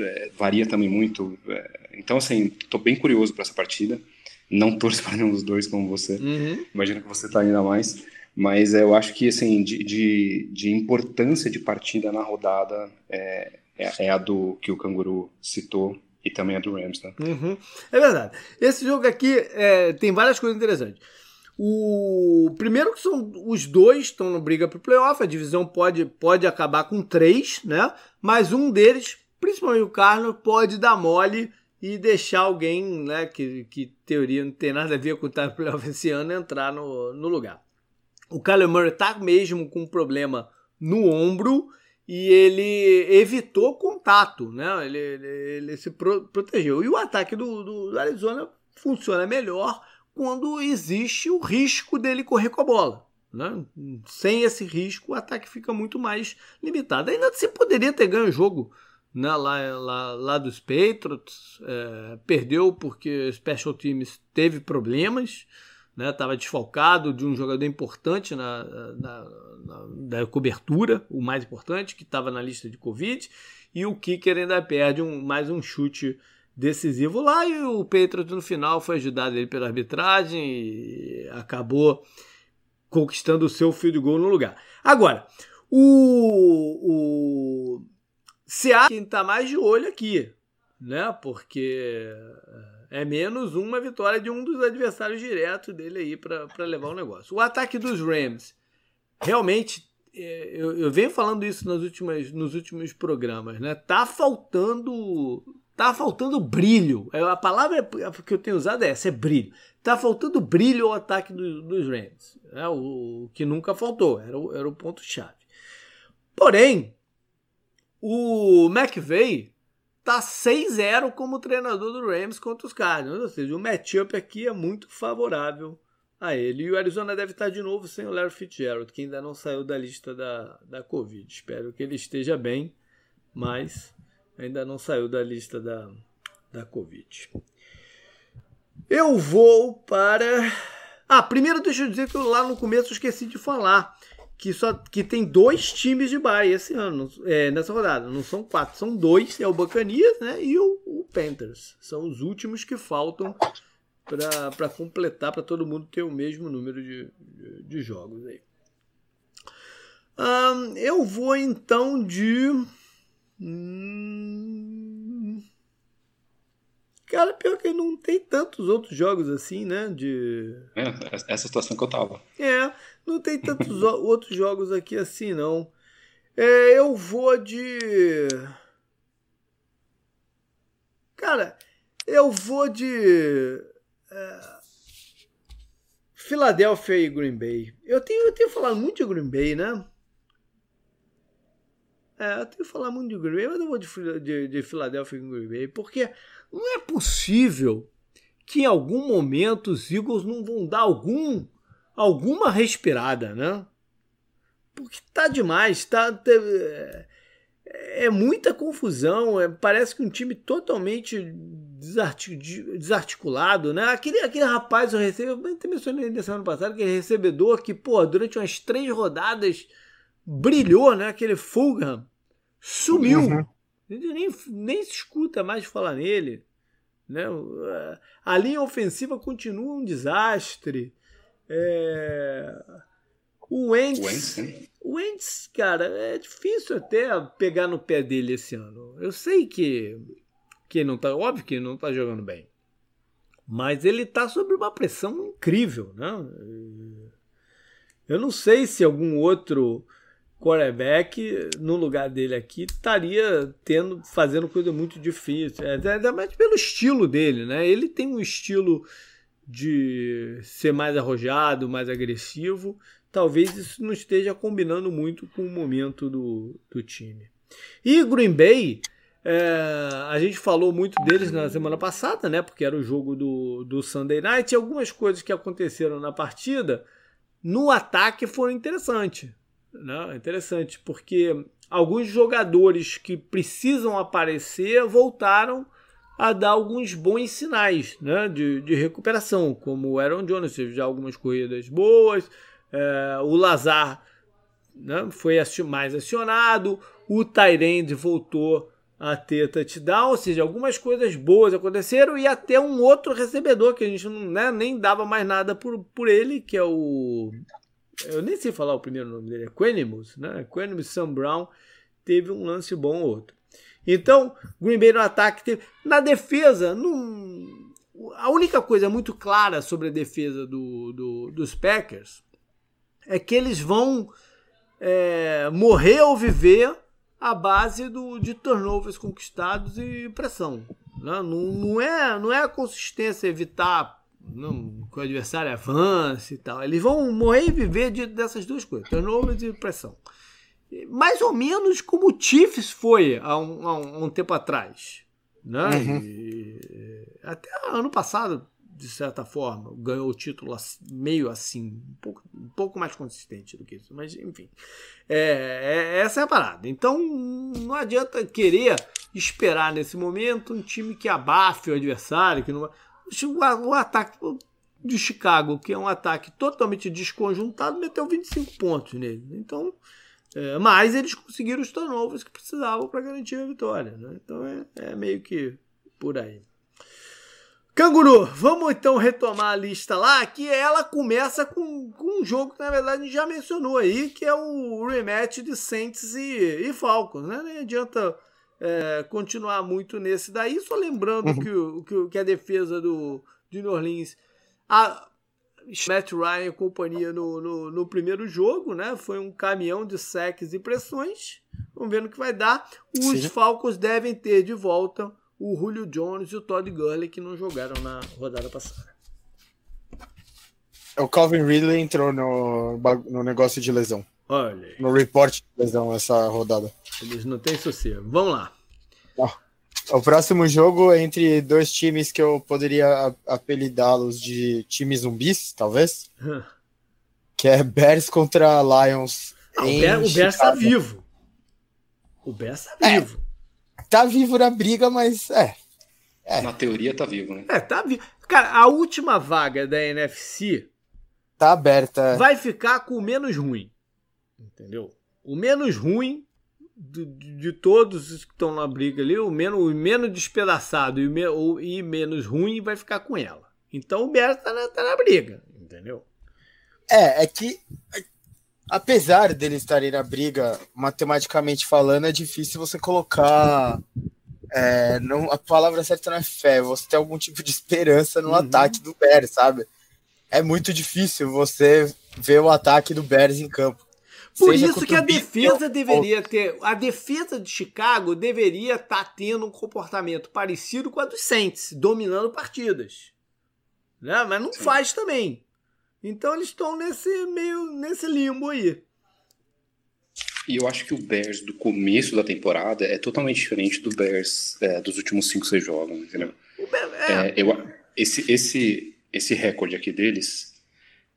é, varia também muito. É, então, assim, tô bem curioso para essa partida. Não torço para nenhum dos dois como você. Uhum. Imagino que você tá ainda mais. Mas eu acho que, assim, de, de, de importância de partida na rodada, é, é, é, a do que o Canguru citou e também a do Rams, né? Uhum. É verdade. Esse jogo aqui é, tem várias coisas interessantes. O primeiro que são os dois estão no briga para o playoff, a divisão pode, pode acabar com três, né? Mas um deles, principalmente o Carlos, pode dar mole e deixar alguém, né, que, que teoria não tem nada a ver com o playoff esse ano, entrar no, no lugar. O Kyler Murray tá mesmo com um problema no ombro e ele evitou contato, né? Ele, ele, ele se pro, protegeu. E o ataque do, do, Arizona funciona melhor quando existe o risco dele correr com a bola. Né? Sem esse risco, o ataque fica muito mais limitado. Ainda se poderia ter ganho o jogo né, lá, lá, lá dos Patriots, é, perdeu porque Special Teams teve problemas né, desfalcado de um jogador importante na, na, na, da cobertura, o mais importante, que estava na lista de Covid, e o Kicker ainda perde um, mais um chute decisivo lá, e o Patriots no final foi ajudado ele pela arbitragem e acabou conquistando o seu field goal no lugar. Agora, o, o Seattle quem está mais de olho aqui, né? Porque é menos uma vitória de um dos adversários diretos dele aí para levar o negócio. O ataque dos Rams, realmente, é, eu, eu venho falando isso nas últimas, nos últimos programas, né? Tá faltando. Tá faltando brilho. É, a palavra que eu tenho usado é essa, é brilho. Tá faltando brilho ao ataque do, dos Rams. É o, o, que nunca faltou, era o, era o ponto-chave. Porém, o McVeigh tá 6-0 como treinador do Rams contra os Cardinals. Ou seja, o matchup aqui é muito favorável a ele. E o Arizona deve estar de novo sem o Larry Fitzgerald, que ainda não saiu da lista da, da Covid. Espero que ele esteja bem, mas ainda não saiu da lista da, da Covid. Eu vou para. Ah, primeiro deixa eu dizer que eu lá no começo esqueci de falar que só que tem dois times de bye esse ano, é, nessa rodada. Não são quatro, são dois. É o Bacanias né, e o, o Panthers. São os últimos que faltam para completar, para todo mundo ter o mesmo número de, de, de jogos aí. Eu vou então de. Hum, Cara, pior que não tem tantos outros jogos assim, né? De... É, essa situação que eu tava. É, não tem tantos outros jogos aqui assim, não. É, eu vou de. Cara, eu vou de. É... Filadélfia e Green Bay. Eu tenho, eu tenho falado muito de Green Bay, né? É, eu tenho falar muito de Green Bay, mas eu vou de, de, de Filadélfia e Green Bay, porque não é possível que em algum momento os Eagles não vão dar algum alguma respirada, né? Porque tá demais, tá, tá é, é muita confusão, é, parece que um time totalmente desarticulado, né? Aquele, aquele rapaz, eu recebi, eu até mencionei na semana passada, aquele recebedor que, pô, durante umas três rodadas brilhou, né? Aquele Fulham sumiu. Uhum. Nem, nem se escuta mais falar nele. Né? A linha ofensiva continua um desastre. É... O Wentz, o Wentz, cara, é difícil até pegar no pé dele esse ano. Eu sei que, que não tá, óbvio que ele não tá jogando bem. Mas ele tá sob uma pressão incrível, né? Eu não sei se algum outro quarterback no lugar dele aqui estaria tendo fazendo coisa muito difícil, é, ainda mais pelo estilo dele, né? Ele tem um estilo de ser mais arrojado, mais agressivo. Talvez isso não esteja combinando muito com o momento do, do time. E Green Bay, é, a gente falou muito deles na semana passada, né? Porque era o jogo do, do Sunday Night. E algumas coisas que aconteceram na partida no ataque foram interessantes. Né? Interessante, porque alguns jogadores que precisam aparecer voltaram a dar alguns bons sinais né? de, de recuperação, como o Aaron Jones teve já algumas corridas boas, é, o Lazar né? foi mais acionado, o Tyrande voltou a ter touchdown, ou seja, algumas coisas boas aconteceram e até um outro recebedor que a gente não, né, nem dava mais nada por, por ele, que é o eu nem sei falar o primeiro nome dele, é Quenimus, né? Quenimus Sam Brown teve um lance bom ou outro. Então, Green Bay no ataque teve. Na defesa, a única coisa muito clara sobre a defesa do, do dos Packers é que eles vão é, morrer ou viver à base do, de turnovers conquistados e pressão. Né? Não, não, é, não é a consistência evitar não, que o adversário avance e tal. Eles vão morrer e viver de, dessas duas coisas, turnovers e pressão. Mais ou menos como o Chiefs foi há um, há um, um tempo atrás. Né? Uhum. E, até ano passado, de certa forma, ganhou o título meio assim, um pouco, um pouco mais consistente do que isso, mas enfim. É, é, essa é a parada. Então não adianta querer esperar nesse momento um time que abafe o adversário, que não o, o ataque de Chicago, que é um ataque totalmente desconjuntado, meteu 25 pontos nele. Então, é, mas eles conseguiram os turnovers que precisavam para garantir a vitória. Né? Então é, é, meio que por aí. Canguru, vamos então retomar a lista lá, que ela começa com, com um jogo que na verdade a gente já mencionou aí, que é o rematch de Saints e, e Falcons. Né? Não adianta é, continuar muito nesse daí, só lembrando uhum. que, o, que, que a defesa do, de New Orleans a Matt Ryan e companhia no, no, no, primeiro jogo, né? Foi um caminhão de secs e pressões. Vamos ver no que vai dar. Os Sim. Falcons devem ter de volta o Julio Jones e o Todd Gurley que não jogaram na rodada passada. O Calvin Ridley entrou no, no negócio de lesão. Olha. No report de lesão essa rodada. Eles não têm sossego. Vamos lá. O próximo jogo é entre dois times que eu poderia apelidá-los de times zumbis, talvez. que é Bears contra Lions. Ah, o, Bear, o Bears tá vivo. O Bears tá é, vivo. Tá vivo na briga, mas é. é. Na teoria tá vivo, né? É, tá vivo. Cara, a última vaga da NFC tá aberta. Vai ficar com o menos ruim. Entendeu? O menos ruim de, de, todos os que estão na briga ali, o menos, o menos despedaçado e, o, me, o, e menos ruim vai ficar com ela. Então o Bears tá na, tá na briga, entendeu? É, é que apesar deles estarem na briga, matematicamente falando, é difícil você colocar. É, não, a palavra certa não é fé, você tem algum tipo de esperança no uhum. ataque do Bears, sabe? É muito difícil você ver o ataque do Bears em campo. Por isso que a defesa deveria ter. A defesa de Chicago deveria estar tá tendo um comportamento parecido com a dos Saints, dominando partidas. Né? Mas não Sim. faz também. Então eles estão nesse meio nesse limbo aí. E eu acho que o Bears do começo da temporada é totalmente diferente do Bears é, dos últimos 5, 6 jogos, entendeu? É. É, eu, esse, esse, esse recorde aqui deles.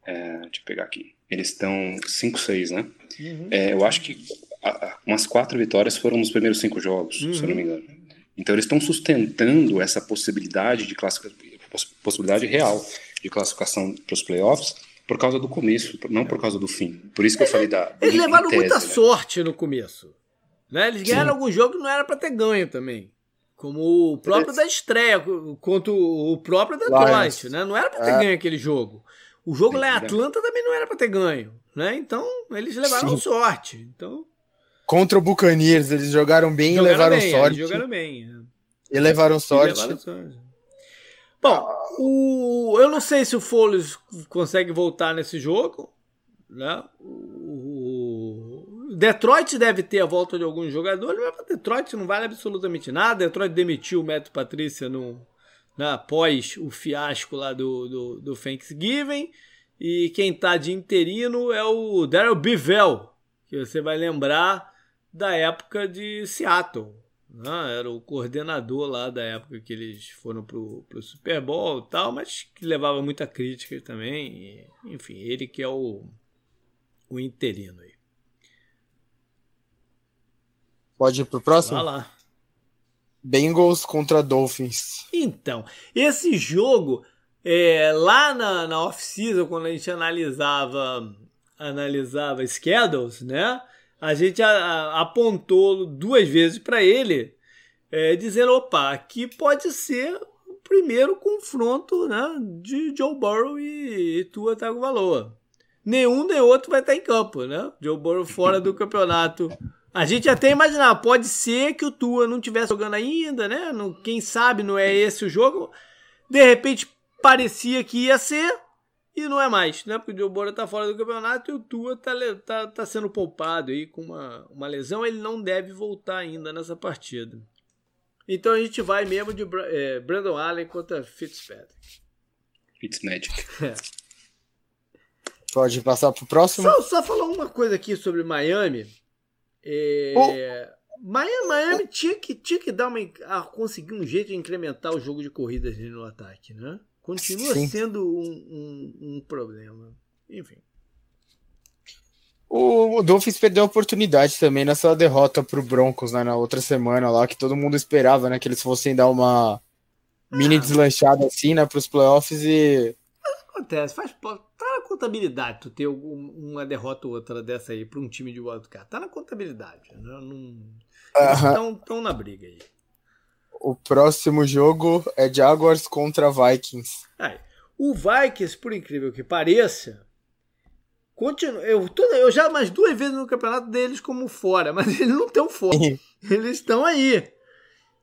É, deixa eu pegar aqui. Eles estão 5-6, né? Uhum. É, eu acho que umas quatro vitórias foram nos primeiros cinco jogos, uhum. se eu não me engano. Então eles estão sustentando essa possibilidade de classificação, possibilidade real de classificação para os playoffs por causa do começo, não por causa do fim. Por isso que eu falei da. Eles levaram tese, muita né? sorte no começo. Né? Eles ganharam Sim. algum jogo que não era para ter ganho também. Como o próprio da estreia, contra o próprio Detroit, né? Não era para ter é. ganho aquele jogo. O jogo lá em Atlanta também não era para ter ganho, né? Então eles levaram Sim. sorte. Então contra o Buccaneers eles jogaram bem jogaram e levaram bem, sorte. jogaram bem. É. E levaram sorte. E levaram sorte. Bom, o, eu não sei se o Foles consegue voltar nesse jogo, né? O Detroit deve ter a volta de alguns jogadores, mas para Detroit não vale absolutamente nada. Detroit demitiu o Matt Patrícia no, né, após o fiasco lá do, do, do Thanksgiving. E quem está de interino é o Daryl Bivell, que você vai lembrar da época de Seattle. Né? Era o coordenador lá da época que eles foram pro, pro Super Bowl e tal, mas que levava muita crítica também. E, enfim, ele que é o, o interino aí. Pode ir pro próximo? Vai lá. Bengals contra Dolphins. Então, esse jogo, é, lá na, na off-season, quando a gente analisava, analisava schedules, né? A gente a, a, apontou duas vezes para ele, é, dizendo: opa, aqui pode ser o primeiro confronto né, de Joe Burrow e, e Tua Tagovailoa. Nenhum nem outro vai estar em campo, né? Joe Burrow fora do campeonato a gente até imaginava, pode ser que o Tua não estivesse jogando ainda, né? Não, quem sabe não é esse o jogo. De repente parecia que ia ser e não é mais, né? Porque o Joe Bora tá fora do campeonato e o Tua tá, tá, tá sendo poupado aí com uma, uma lesão. Ele não deve voltar ainda nessa partida. Então a gente vai mesmo de é, Brandon Allen contra Fitzpatrick. Fitzmagic. É. Pode passar pro próximo? Só, só falar uma coisa aqui sobre Miami É, oh. Miami, Miami tinha, que, tinha que dar uma, conseguir um jeito de incrementar o jogo de corridas no ataque, né? Continua Sim. sendo um, um, um problema. Enfim. O, Dolphins perdeu a oportunidade também nessa derrota pro Broncos né, na outra semana lá, que todo mundo esperava, né? Que eles fossem dar uma mini ah. deslanchada assim, né, pros playoffs e. Acontece, faz na contabilidade tu ter uma derrota ou outra dessa aí para um time de wildcard. Tá na contabilidade. Né? Não, estão, estão na briga aí. O próximo jogo é Jaguars contra Vikings. Aí, o Vikings, por incrível que pareça, Continua, eu, toda, eu já mais duas vezes no campeonato deles como fora, mas eles não estão fora. eles estão aí.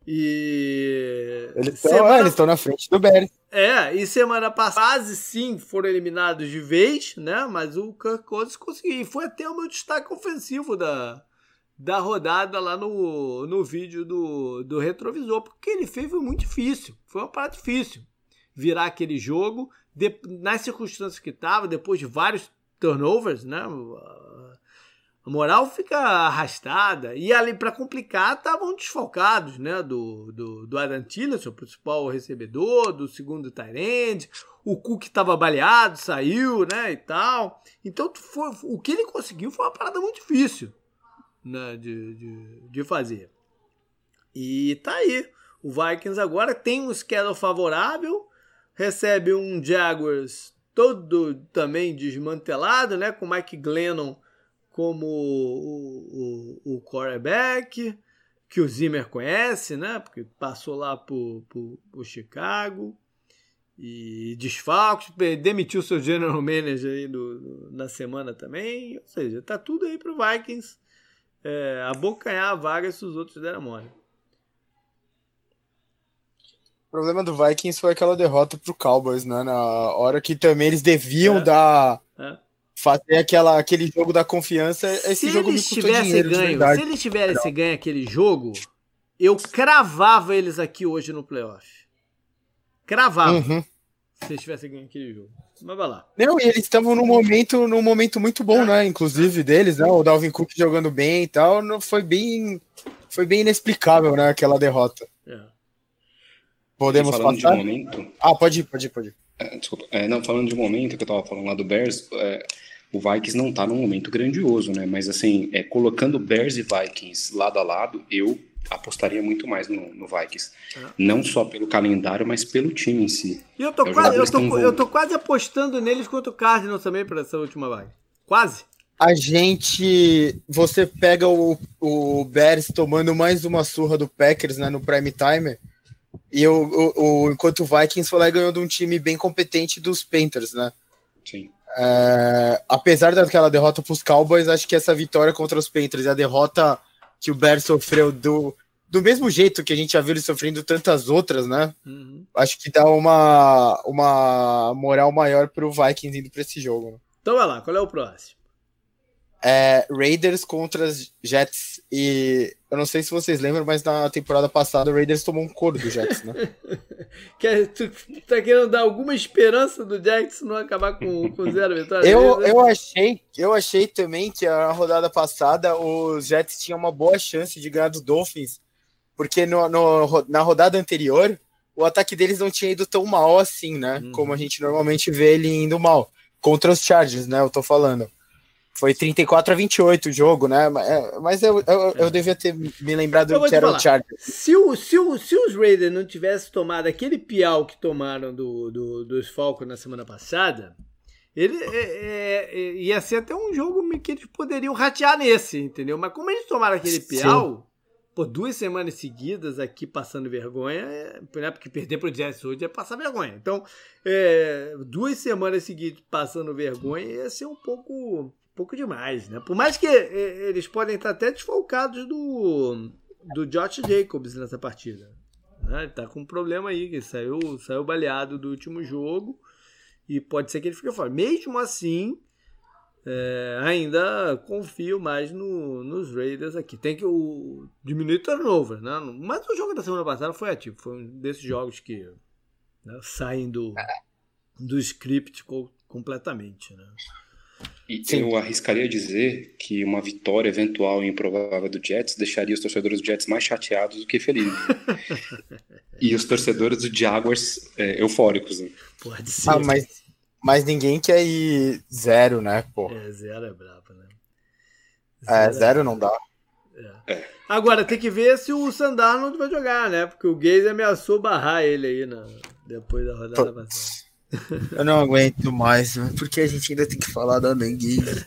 E. Eles estão é, na frente do Bears. É, e semana passada quase sim foram eliminados de vez, né? Mas o Kirk Cousins conseguiu. E foi até o meu destaque ofensivo da, da rodada lá no, no vídeo do, do retrovisor. Porque ele fez foi muito difícil. Foi uma parada difícil. Virar aquele jogo de, nas circunstâncias que estava, depois de vários turnovers, né? Moral fica arrastada. E ali, para complicar, estavam desfalcados, né? Do, do, do Adam Tillerson, o principal recebedor, do segundo Tyrande. O Cook estava baleado, saiu, né? E tal. Então, foi, o que ele conseguiu foi uma parada muito difícil né, de, de, de fazer. E tá aí. O Vikings agora tem um schedule favorável, recebe um Jaguars todo também desmantelado, né? Com Mike Glennon como o, o, o quarterback, que o Zimmer conhece, né? Porque passou lá por, por, por Chicago. E desfalques, demitiu seu general manager aí no, na semana também. Ou seja, tá tudo aí pro Vikings é, abocanhar a vaga se os outros deram mole. O problema do Vikings foi aquela derrota pro Cowboys, né? Na hora que também eles deviam é. dar. É. Fazer aquela, aquele jogo da confiança. Esse se jogo eles tivessem ganho, se eles tivessem ganho aquele jogo, eu cravava eles aqui hoje no playoff. Cravava. Uhum. Se eles tivessem ganho aquele jogo. Mas vai lá. Não, e eles estavam num momento, num momento muito bom, né? Inclusive deles, né? O Dalvin Cook jogando bem e tal. Não foi bem. Foi bem inexplicável, né? Aquela derrota. Podemos falando passar? de momento. Ah, pode ir, pode ir, pode ir. É, desculpa. É, não, falando de momento que eu tava falando lá do Bears, é, o Vikings não tá num momento grandioso, né? Mas assim, é, colocando Bears e Vikings lado a lado, eu apostaria muito mais no, no Vikings. Ah. Não só pelo calendário, mas pelo time em si. E eu tô, é, quase, eu, tô, eu tô quase apostando neles contra o Cardinals também para essa última vaga. Quase. A gente. Você pega o, o Bears tomando mais uma surra do Packers né, no prime timer e o, o, o, enquanto o Vikings foi lá e ganhou de um time bem competente dos Panthers, né? Sim. É, apesar daquela derrota para os Cowboys, acho que essa vitória contra os Panthers, a derrota que o Bears sofreu do, do mesmo jeito que a gente já viu ele sofrendo tantas outras, né? Uhum. Acho que dá uma, uma moral maior para o Vikings indo para esse jogo. Né? Então vai lá, qual é o próximo? É, Raiders contra Jets. E eu não sei se vocês lembram, mas na temporada passada o Raiders tomou um couro do Jets, né? Quer, tu tá querendo dar alguma esperança do Jets não acabar com, com zero vitória? eu, eu, achei, eu achei também que a rodada passada os Jets tinham uma boa chance de ganhar dos Dolphins, porque no, no, na rodada anterior o ataque deles não tinha ido tão mal assim, né? Uhum. Como a gente normalmente vê ele indo mal. Contra os Chargers, né? Eu tô falando. Foi 34 a 28 o jogo, né? Mas eu, eu, eu devia ter me lembrado que era falar, o Chargers. Se, o, se, o, se os Raiders não tivessem tomado aquele piau que tomaram do, do, dos Falcons na semana passada, ele é, é, é, ia ser até um jogo que eles poderiam ratear nesse, entendeu? Mas como eles tomaram aquele piau, por duas semanas seguidas aqui passando vergonha, é, né? porque perder pro Jets hoje é passar vergonha. Então, é, duas semanas seguidas passando vergonha ia ser um pouco pouco demais, né? Por mais que é, eles podem estar até desfalcados do, do Josh Jacobs nessa partida. Né? Ele tá com um problema aí, que saiu, saiu baleado do último jogo e pode ser que ele fique fora. Mesmo assim, é, ainda confio mais no, nos Raiders aqui. Tem que o, diminuir o turnover, né? Mas o jogo da semana passada foi ativo. Foi um desses jogos que né, saem do, do script completamente, né? E Sim. eu arriscaria dizer que uma vitória eventual e improvável do Jets deixaria os torcedores do Jets mais chateados do que felizes. e os torcedores do Jaguars é, eufóricos. Né? Pode ah, ser. Ah, mas, mas ninguém quer ir zero, né? Pô. É, zero é brabo, né? Zero é, zero não dá. É. É. Agora, tem que ver se o Sandarnold vai jogar, né? Porque o Gaze ameaçou barrar ele aí na, depois da rodada passada. Eu não aguento mais, porque a gente ainda tem que falar da Adanguese.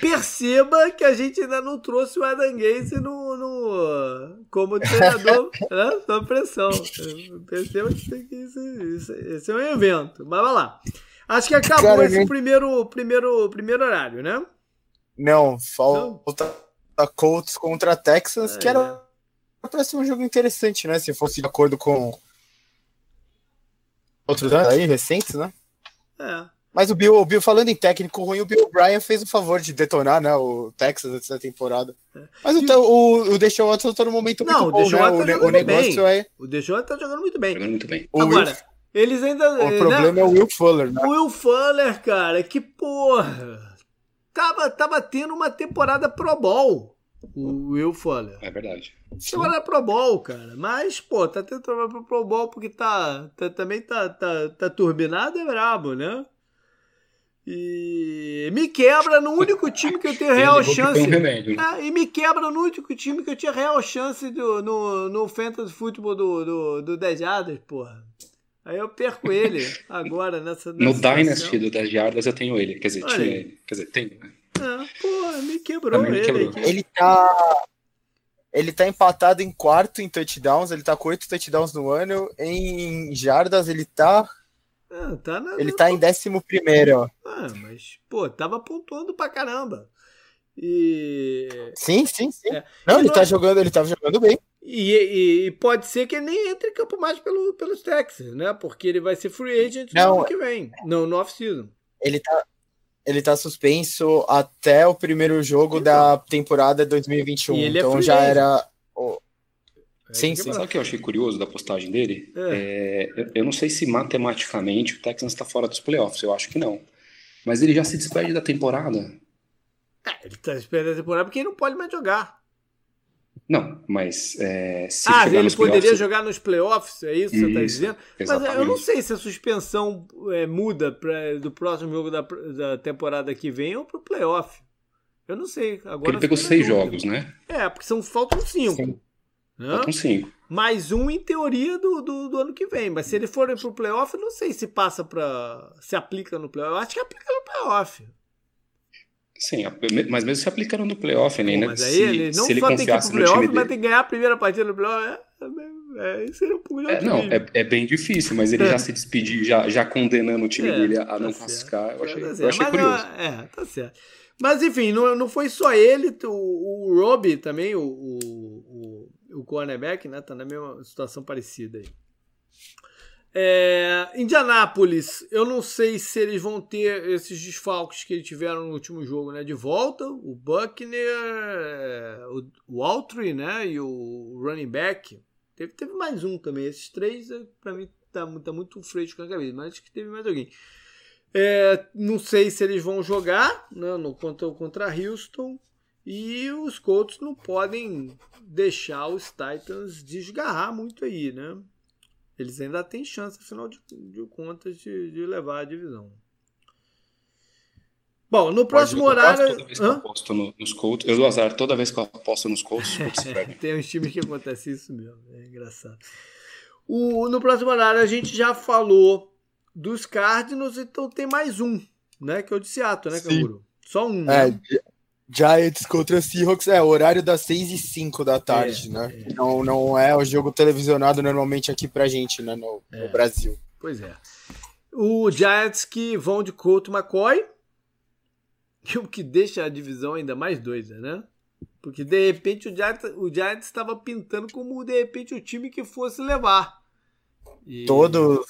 Perceba que a gente ainda não trouxe o Adanguese no, no, como treinador né? sob pressão. Perceba que, que isso, esse é um evento. Mas vai lá. Acho que acabou Cara, esse primeiro, primeiro, primeiro horário, né? Não, falta a Colts contra a Texas, é, que era é. para ser um jogo interessante, né? Se fosse de acordo com outros anos aí, recentes, né? É. Mas o Bill, o Bill, falando em técnico ruim, o Bill Bryan fez o favor de detonar, né, o Texas essa temporada. É. Mas o, o, o Deshaun Watson tá no momento não, muito bom, né? O, tá o, o negócio bem. é... O Deshaun tá jogando muito bem. Jogando muito bem. Agora, Will... eles ainda... O né? problema é o Will Fuller, né? O Will Fuller, cara, que porra... Tava, tava tendo uma temporada Pro Bowl. O Will Fuller. É verdade. Agora é Pro Bowl, cara. Mas, pô, tá tentando pro Pro Bowl porque tá, tá também tá, tá, tá turbinado, é brabo, né? E me quebra no único time que eu tenho real chance. Um remédio, né? é, e me quebra no único time que eu tinha real chance do, no, no Fantasy Football do, do, do 10 Yardas, porra. Aí eu perco ele agora nessa. nessa no situação. Dynasty do 10 Yardas eu tenho ele. Quer dizer, tinha ele. Quer dizer, tem, né? Ah, pô, me quebrou ele. Quebrou. Ele tá. Ele tá empatado em quarto em touchdowns, ele tá com oito touchdowns no ano. Em jardas, ele tá. Ah, tá na, ele tá em décimo primeiro. Ah, mas, pô, tava pontuando pra caramba. E. Sim, sim, sim. É. Não, ele, tá jogando, ele tava jogando bem. E, e, e, pode ser que ele nem entre em campo mais pelo, pelos Texas, né? Porque ele vai ser free agent no ano que vem. Não, no off-season. Ele tá, ele tá suspenso até o primeiro jogo então. da temporada 2021. É então é já era. Oh. Sim, sim. Sabe o que eu achei curioso da postagem dele? É. É, eu não sei se matematicamente o Texans está fora dos playoffs, eu acho que não. Mas ele já se despede da temporada. É, ele está despedindo da temporada porque ele não pode mais jogar. Não, mas é, se Ah, ele poderia jogar nos playoffs, é isso que você está dizendo? Exatamente. Mas eu não sei se a suspensão é, muda pra, do próximo jogo da, da temporada que vem ou para o playoff. Eu não sei. Agora ele pegou seis jogos, né? É, porque são, faltam cinco. Né? Faltam cinco. Mais um, em teoria, do, do, do ano que vem. Mas se ele for para o playoff, eu não sei se passa para. se aplica no playoff. Eu acho que aplica no playoff. Sim, mas mesmo se aplicando no playoff, né? Mas aí se, ele não se ele só tem que ir pro playoff, mas tem que ganhar a primeira partida no playoff. É, é, é, seria um é, Não, é, é, bem difícil, mas ele já se despediu, já, já condenando o time é, dele a, tá não classificar. Eu achei, tá eu achei curioso. É, tá certo. Mas enfim, não, não foi só ele, o, o Robbie também, o, o, o, o cornerback, né? Tá na mesma situação parecida aí. É, Indianápolis, eu não sei se eles vão ter esses desfalques que eles tiveram no último jogo, né? De volta, o Buckner, é, o, o Altry, né? E o running back. Teve, teve mais um também. Esses três, é, para mim, tá, tá muito fresco na cabeça, mas acho que teve mais alguém. É, não sei se eles vão jogar né, no, contra, contra Houston. E os Colts não podem deixar os Titans desgarrar muito aí, né? Eles ainda têm chance, afinal de, de contas, de, de, levar a divisão. Bom, no próximo horário. Toda vez que eu aposto no, nos Colts, eu dou azar toda vez que eu aposto nos Colts. Tem uns times que acontece isso mesmo, é engraçado. O, no próximo horário a gente já falou dos Cardinals, então tem mais um, né? Que é o de Seattle, né, Canguru? Só um. É, né? Giants contra Seahawks é horário das 6 e 5 da tarde, é, né? É. Não, não é o jogo televisionado normalmente aqui pra gente, né? No, é. no Brasil. Pois é. O Giants que vão de Colt McCoy, o que deixa a divisão ainda mais doida, né? Porque de repente o Giants, o Giants estava pintando como de repente o time que fosse levar. E... Todo,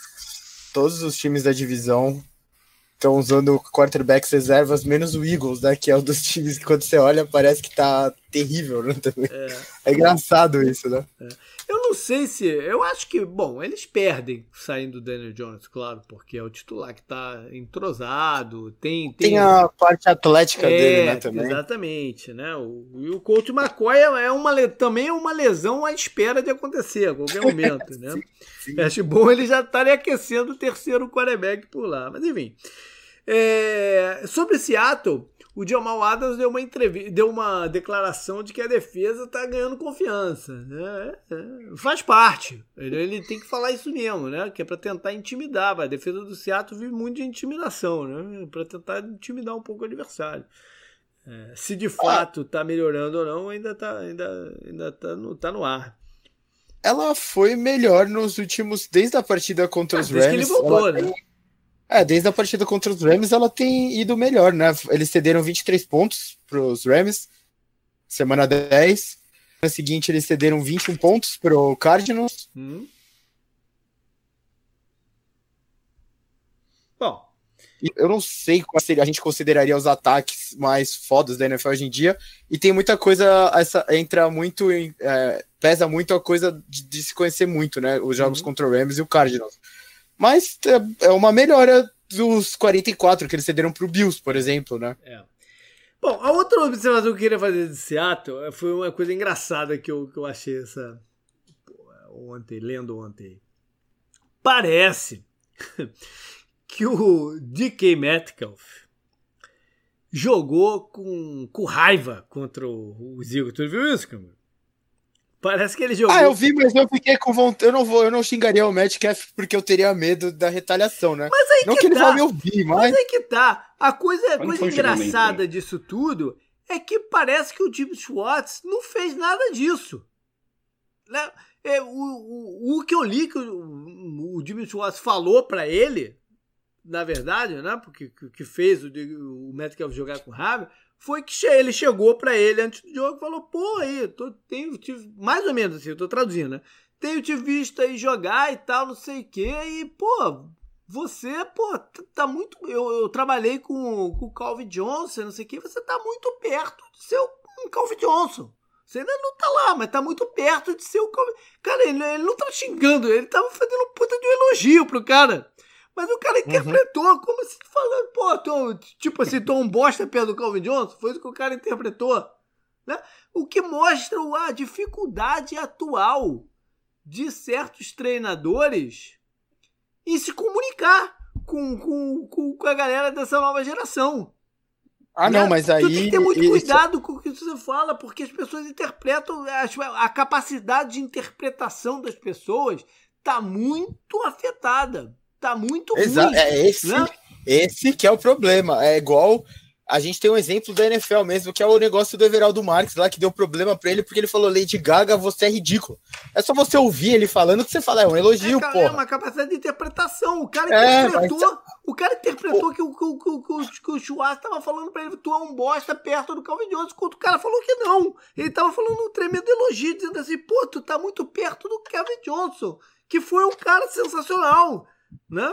todos os times da divisão estão usando quarterbacks reservas, menos o Eagles, né? Que é um dos times que quando você olha parece que tá, terrível, né? Também. É. é engraçado isso, né? É. Eu não sei se. Eu acho que, bom, eles perdem saindo do Daniel Jones, claro, porque é o titular que tá entrosado. Tem, tem, tem a parte atlética é, dele, né? Também. Exatamente, né? O, e o coach McCoy é uma, também é uma lesão à espera de acontecer a qualquer momento, né? sim, sim. Acho bom ele já estarem aquecendo o terceiro quarterback por lá. Mas enfim. É, sobre Seattle, o Jamal Adams deu uma entrevista, deu uma declaração de que a defesa está ganhando confiança. Né? É, faz parte. Ele, ele, tem que falar isso mesmo, né? Que é para tentar intimidar. A defesa do Seattle vive muito de intimidação, né? Para tentar intimidar um pouco o adversário. É, se de fato está melhorando ou não, ainda está ainda, ainda tá no, tá no ar. Ela foi melhor nos últimos, desde a partida contra ah, os Rams. Que ele voltou, né? Tem é, desde a partida contra os Rams ela tem ido melhor, né? Eles cederam 23 pontos para os Rams, semana 10. Na seguinte, eles cederam 21 pontos para o Cardinals. Hum. Bom. Eu não sei qual seria, a gente consideraria os ataques mais fodas da NFL hoje em dia. E tem muita coisa, essa entra muito, em, é, pesa muito a coisa de, de, se conhecer muito, né? Os jogos uhum. contra o Rams e o Cardinals. Mas é, é uma melhora dos 44 que eles cederam para o Bills, por exemplo, né? É. Bom, a outra observação que eu queria fazer de Seattle foi uma coisa engraçada que eu, que eu achei essa ontem, lendo ontem. Parece que o DK Metcalf jogou com, com raiva contra o, Zico. Tu viu isso, cara? Parece que ele jogou. Ah, eu vi, mas eu fiquei com vontade. Eu não vou, eu não xingaria o Metcalf porque eu teria medo da retaliação, né? Mas aí não que, que ele tá. vai me ouvir, mas. Mas aí que tá. A coisa, a coisa engraçada disso tudo é que parece que o Jim Schwartz não fez nada disso. Né? É, o, o, o que eu li que o, o Jimmy Schwartz falou para ele, na verdade, né? Porque que fez o, o Metcalf jogar com raiva, foi que ele chegou para ele antes do jogo e falou: pô, aí, tô, tenho, tive, mais ou menos assim, eu tô traduzindo, né? Tenho te visto aí jogar e tal, não sei o quê, e, pô, você, pô, tá muito. Eu, eu trabalhei com, com o Calvin Johnson, não sei o quê, você tá muito perto de ser um Calvin Johnson. Você ainda não tá lá, mas tá muito perto de ser o Calvin. Cara, ele, ele não tá xingando, ele tava fazendo puta de um elogio pro cara. Mas o cara interpretou uhum. como se falando, pô, tô, tipo assim, tô um bosta perto do Calvin Johnson. Foi isso que o cara interpretou. Né? O que mostra a dificuldade atual de certos treinadores em se comunicar com, com, com, com a galera dessa nova geração. Ah, né? não, mas aí. Tu tem que ter muito cuidado com o que você fala, porque as pessoas interpretam. A, a capacidade de interpretação das pessoas tá muito afetada tá muito Exato. ruim. É esse, né? esse que é o problema. É igual a gente tem um exemplo da NFL mesmo, que é o negócio do Everaldo Marques lá, que deu problema pra ele, porque ele falou, Lady Gaga, você é ridículo. É só você ouvir ele falando que você fala, é um elogio, é, pô. É uma capacidade de interpretação. O cara é, interpretou, mas... o cara interpretou que, o, que, que, que o tava falando pra ele, tu é um bosta perto do Calvin Johnson, enquanto o cara falou que não. Ele tava falando um tremendo elogio, dizendo assim, pô, tu tá muito perto do Calvin Johnson, que foi um cara sensacional né?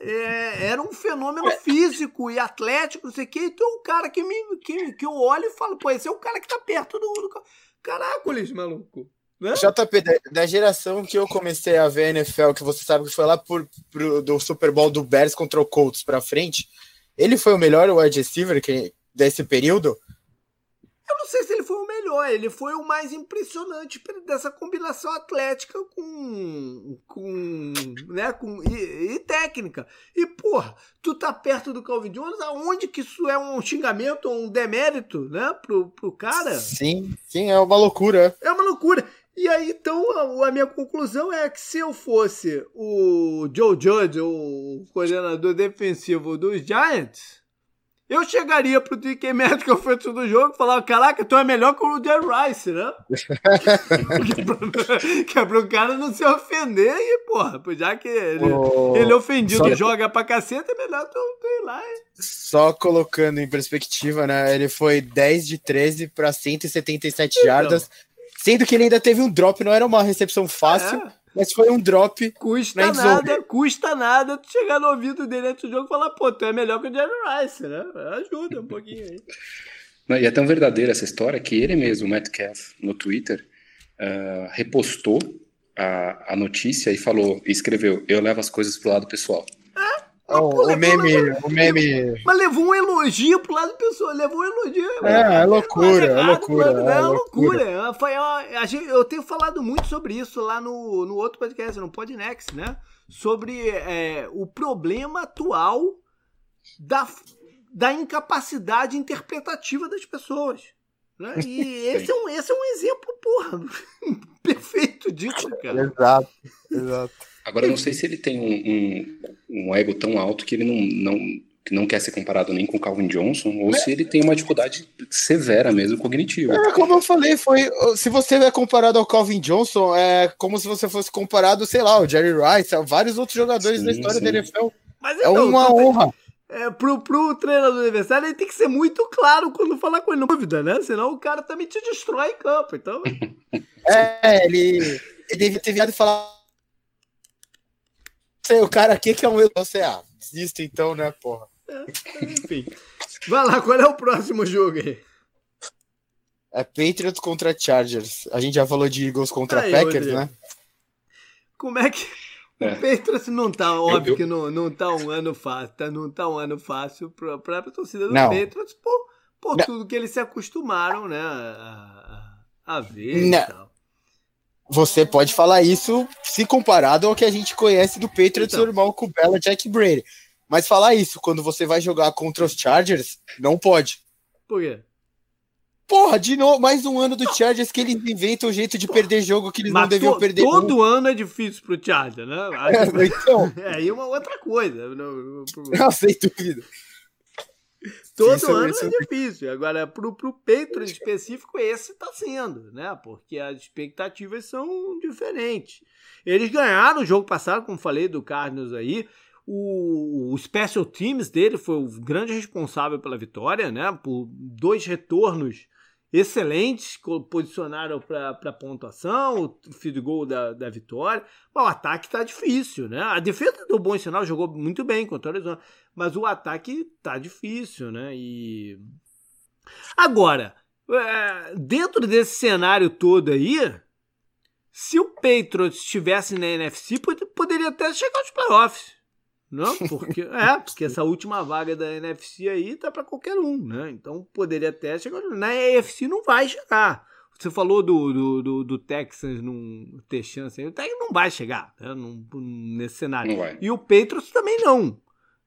É, era um fenômeno é. físico e atlético, não sei o que, então o cara que, me, que, que eu olho e falo, pô, esse é o cara que tá perto do. do... Caracoles, maluco. Né? JP, da, da, geração que eu comecei a ver a NFL, que você sabe que foi lá por, pro, do Super Bowl do Bears contra o Colts pra frente, ele foi o melhor wide receiver que, desse período? Eu não sei se ele foi o melhor, ele foi o mais impressionante dessa combinação atlética com. com. né, com. e, e técnica. E, porra, tu tá perto do Calvin Jones, aonde que isso é um xingamento ou um demérito, né, pro, pro cara? Sim, sim, é uma loucura. É uma loucura. E aí, então, a, a minha conclusão é que se eu fosse o Joe Judge, o coordenador defensivo dos Giants eu chegaria pro DK Metcalf antes do jogo e falava, caraca, tu é melhor que o Jerry Rice, né? que é pro cara não se ofender e, porra, já que ele, oh, ele ofendido só... joga pra caceta, é melhor tu, ir lá. Só colocando em perspectiva, né? Ele foi 10 de 13 para 177 então. jardas, sendo que ele ainda teve um drop, não era uma recepção fácil. É. Mas foi um drop. Custa nada, custa nada tu chegar no ouvido dele antes do jogo e falar, pô, tu é melhor que o Jerry Rice, né? Ajuda um pouquinho aí. E é tão verdadeira essa história que ele mesmo, o Metcalf, no Twitter, uh, repostou a, a notícia e falou, e escreveu, eu levo as coisas pro lado pessoal. Oh, o meme, o meme. Mas levou um elogio pro lado pessoal, levou um elogio. É, é loucura, é loucura. É, é loucura. loucura. Foi, a gente, eu tenho falado muito sobre isso lá no, no outro podcast, no Podnext, né? Sobre é, o problema atual da, da incapacidade interpretativa das pessoas. Né? E esse é, um, esse é um exemplo, porra, perfeito disso, cara. Exato, exato. Agora, eu não sei se ele tem um, um, um ego tão alto que ele não, não, que não quer ser comparado nem com o Calvin Johnson, ou é. se ele tem uma dificuldade severa mesmo cognitiva. É, como eu falei, foi. Se você é comparado ao Calvin Johnson, é como se você fosse comparado, sei lá, ao Jerry Rice, a vários outros jogadores sim, da história sim. da NFL. Mas, é então, uma honra. É, pro, pro treinador do aniversário, ele tem que ser muito claro quando falar com ele, não dúvida, né? Senão o cara também te destrói em campo. Então. é, ele, ele devia ter vindo falar sei, o cara aqui que é um. Você, ah, desista então, né, porra. É, enfim. Vai lá, qual é o próximo jogo aí? É Patriots contra Chargers. A gente já falou de Eagles contra aí, Packers, né? Como é que. É. O Patriots não tá, óbvio eu, eu... que não, não tá um ano fácil, tá? Não tá um ano fácil pra, pra torcida do não. Patriots por, por tudo que eles se acostumaram, né? A, a, a ver não. e tal você pode falar isso se comparado ao que a gente conhece do Patriots então. normal com o Bella Jack Brady. Mas falar isso quando você vai jogar contra os Chargers, não pode. Por quê? Porra, de novo, mais um ano do Chargers que eles inventam o jeito de perder jogo que eles Mas não deviam perder. Todo ano é difícil pro Chargers, né? É, então. é aí uma outra coisa. Não, não, não sem dúvida. Todo isso, ano isso. é difícil. Agora, pro, pro Patriots específico, esse está sendo, né? Porque as expectativas são diferentes. Eles ganharam o jogo passado, como falei, do Cardinals aí. O, o special teams dele foi o grande responsável pela vitória, né? Por dois retornos excelentes, posicionaram para pontuação, o field goal da, da vitória. Mas o ataque está difícil, né? A defesa do bom sinal jogou muito bem contra o Arizona, mas o ataque tá difícil, né? E agora, é, dentro desse cenário todo aí, se o Patriots estivesse na NFC, poderia até chegar aos playoffs. Não, porque é, porque essa última vaga da NFC aí tá para qualquer um, né? Então poderia até chegar. Na AFC não vai chegar. Você falou do, do, do, do Texans não ter chance. O Texans não vai chegar né? Num, nesse cenário. E o Patriots também não.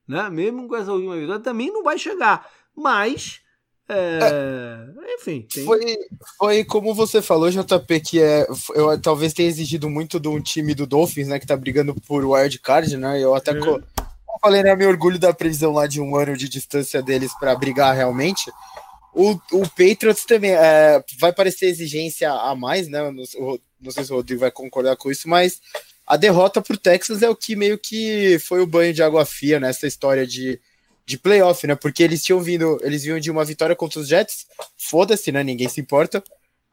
Né? Mesmo com essa última vitória, também não vai chegar. Mas. É, enfim. Tem... Foi, foi como você falou, JP, que é, eu talvez tenha exigido muito de um time do Dolphins, né? Que tá brigando por wild card, né? Eu até uhum falei, né? Meu orgulho da previsão lá de um ano de distância deles para brigar realmente. O, o Patriots também é, vai parecer exigência a mais, né? Não, não sei se o Rodrigo vai concordar com isso, mas a derrota para o Texas é o que meio que foi o banho de água fria nessa história de, de playoff, né? Porque eles tinham vindo, eles vinham de uma vitória contra os Jets, foda-se, né? Ninguém se importa.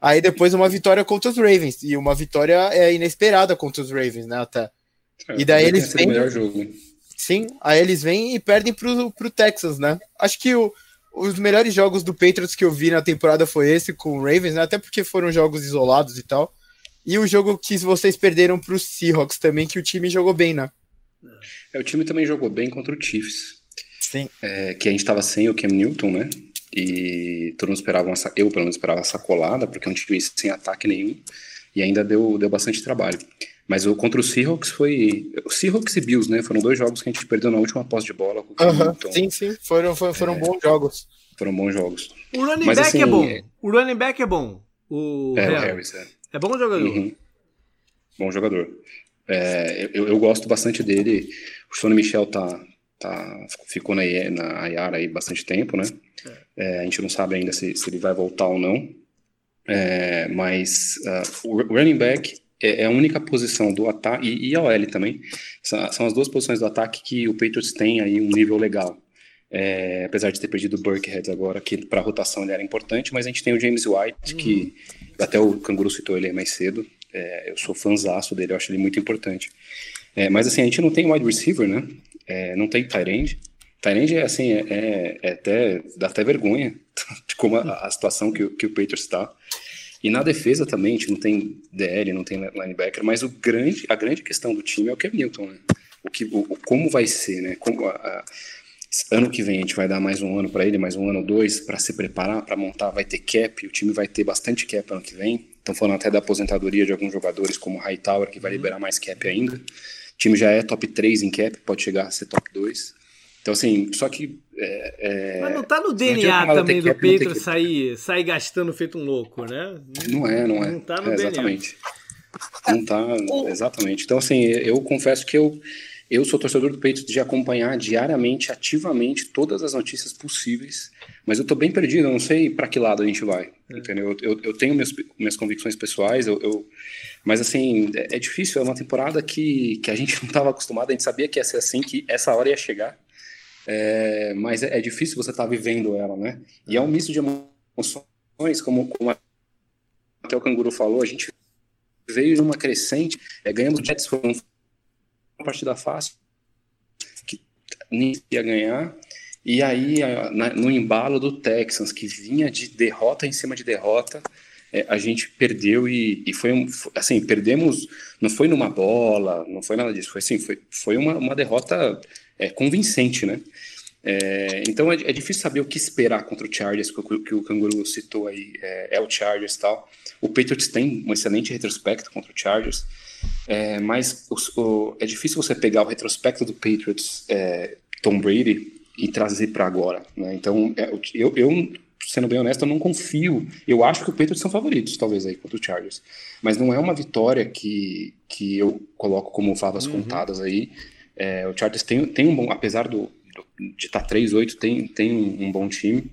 Aí depois uma vitória contra os Ravens, e uma vitória é inesperada contra os Ravens, né? Até. É, e daí eles vêm. Sim, aí eles vêm e perdem pro, pro Texas, né? Acho que o, os melhores jogos do Patriots que eu vi na temporada foi esse com o Ravens, né? Até porque foram jogos isolados e tal. E o jogo que vocês perderam pro Seahawks também, que o time jogou bem, né? É, o time também jogou bem contra o Chiefs. Sim. É, que a gente estava sem o Cam Newton, né? E todo mundo esperava uma, eu pelo menos esperava essa colada, porque é um time sem ataque nenhum. E ainda deu, deu bastante trabalho. Mas o contra o Seahawks foi. O Seahawks e Bills, né? Foram dois jogos que a gente perdeu na última posse de bola. Com o uhum, então, sim, sim. Foram, foram, foram é, bons jogos. Foram bons jogos. O running Mas, back assim, é bom. É... O running back é bom. O, é, o Harris, é. É bom jogador. Uhum. Bom jogador. É, eu, eu gosto bastante dele. O Sony Michel tá, tá, ficou na, na Yara aí bastante tempo, né? É. a gente não sabe ainda se, se ele vai voltar ou não. É, mas uh, o running back é, é, a única posição do ataque, e, e a OL também, são, as duas posições do ataque que o Patriots tem aí um nível legal. É, apesar de ter perdido o Burkhead agora, que para rotação ele era importante, mas a gente tem o James White, uhum. que até o Canguru citou ele mais cedo, é, eu sou fãzaço dele, eu acho ele muito importante. É, mas assim, a gente não tem wide receiver, né? É, não tem end, Tyrande é assim, é, é, é, até, dá até vergonha de como a, a situação que, que o Patriots está. E na defesa também, a gente não tem DL, não tem linebacker, mas o grande, a grande questão do time é o Cam Newton, né? O que, o, como vai ser, né? Como a, a, ano que vem a gente vai dar mais um ano para ele, mais um ano ou dois, para se preparar, para montar, vai ter cap, o time vai ter bastante cap ano que vem. Estão falando até da aposentadoria de alguns jogadores, como o Hightower, que vai liberar mais cap ainda. O time já é top 3 em cap, pode chegar a ser top 2. Então, assim, só que. É, é... Mas não tá no DNA também do Pedro sair, sair gastando feito um louco, né? Não é, não é. Não tá no é, DNA. Exatamente. Não tá, exatamente. Então, assim, eu confesso que eu, eu sou torcedor do Peito de acompanhar diariamente, ativamente, todas as notícias possíveis, mas eu tô bem perdido, eu não sei para que lado a gente vai, é. entendeu? Eu, eu tenho minhas, minhas convicções pessoais, eu, eu mas assim, é, é, difícil, é uma temporada que, que a gente não estava acostumado, a gente sabia que ia ser assim, que essa hora ia chegar, é, mas é, é, difícil você estar tá vivendo ela, né? E é um misto de emoções, como, como até o Canguru falou, a gente veio numa crescente, é, ganhamos o Jets, foi uma partida fácil, que ia ganhar, e aí no embalo do Texans, que vinha de derrota em cima de derrota, é, a gente perdeu e, e foi, um, assim, perdemos, não foi numa bola, não foi nada disso, foi assim, foi, foi uma, uma derrota é, convincente, né? É, então é, é, difícil saber o que esperar contra o Chargers, que, que o Canguru citou aí, é, é, o Chargers e tal. O Patriots tem um excelente retrospecto contra o Chargers, é, mas o, o, é difícil você pegar o retrospecto do Patriots, Tom Brady, e trazer para agora. Né? Então, é, eu, eu, sendo bem honesto, eu não confio. Eu acho que o Patriots são favoritos, talvez, aí contra o Chargers. Mas não é uma vitória que, que eu coloco como favas uhum. contadas aí. É, o Chargers tem, tem um bom, apesar do, do de estar tá 3-8, tem, tem um, um bom time.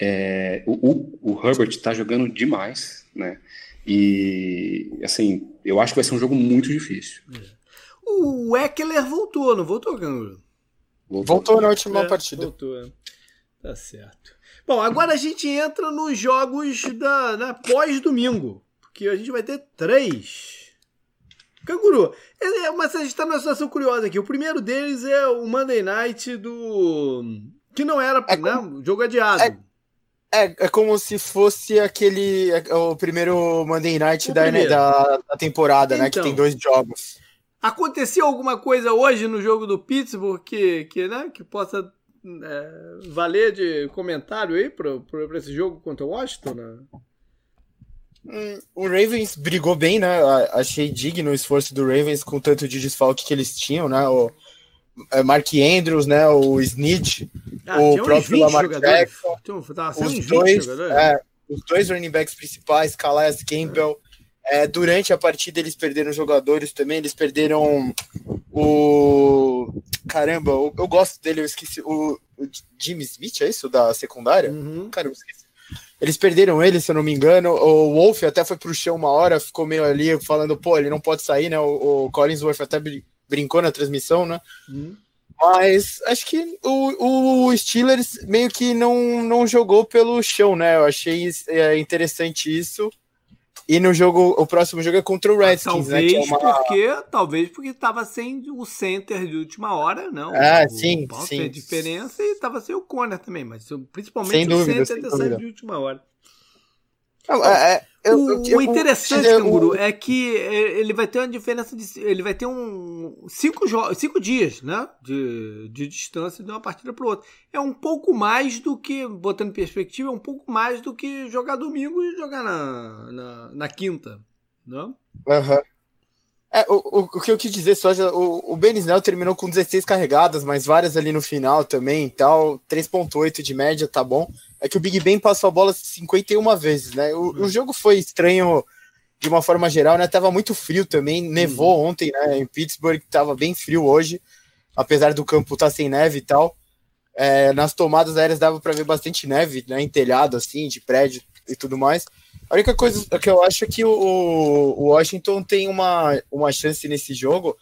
É, o, o, o, Herbert está jogando demais, né? E assim, eu acho que vai ser um jogo muito difícil. É. O Eckler voltou, não voltou, Canguru? Voltou, voltou na última é, partida. Voltou, é. tá certo. Bom, agora a gente entra nos jogos da, da pós-domingo, porque a gente vai ter três Canguru, é, mas a gente está numa situação curiosa aqui. O primeiro deles é o Monday Night do. Que não era é né, como... jogo adiado. É, é, é, como se fosse aquele. É, o primeiro Monday Night da, da, da, temporada, então, né? Que tem então. dois jogos. Aconteceu alguma coisa hoje no jogo do Pittsburgh que, que, né, que possa é, valer de comentário aí para esse jogo contra o Washington? Né? Hum, o Ravens brigou bem, né? Achei digno o esforço do Ravens com tanto de desfalque que eles tinham, né? O é, Mark Andrews, né? O Snitch, ah, o próprio Lamar Jackson. os, dois, é, os dois running backs principais, Calais Campbell. É, durante a partida eles perderam jogadores também, eles perderam o. Caramba, eu, eu gosto dele, eu esqueci. O, o Jimmy Smith, é isso? Da secundária? Uhum. Caramba, esqueci eles perderam ele, se eu não me engano. O Wolf até foi pro chão uma hora, ficou meio ali falando, pô, ele não pode sair, né? O, o Collinsworth até brincou na transmissão, né? Uhum. Mas acho que o, o Steelers meio que não, não jogou pelo chão, né? Eu achei é, interessante isso. E no jogo, o próximo jogo é contra o Redskins, talvez né? É uma... porque, talvez porque estava sem o center de última hora, não. Ah, o, sim, o sim. Fez diferença e estava sem o corner também, mas principalmente sem dúvida, o center ter saído de última hora. Não, é, é eu, o, eu, o, interessante, eu, Canguru, é que é, ele vai ter uma diferença de. Ele vai ter um. Cinco, cinco dias, né? De, de distância de uma partida para outra. É um pouco mais do que, botando em perspectiva, é um pouco mais do que jogar domingo e jogar na, na, na quinta. Não? Né? Uhum. É, o, o, o, que eu quis dizer só, o, o Ben Snell terminou com 16 carregadas, mas várias ali no final também e tal. 3.8 de média, tá bom é que o Big Ben passou a bola 51 vezes, né? O, uhum. o jogo foi estranho de uma forma geral, né? Tava muito frio também, nevou uhum. ontem, né? Em Pittsburgh tava bem frio hoje, apesar do campo estar tá sem neve e tal. É, nas tomadas aéreas dava para ver bastante neve, né? Em telhado, assim, de prédio e tudo mais. A única coisa que eu acho é que o, o Washington tem uma, uma chance nesse jogo.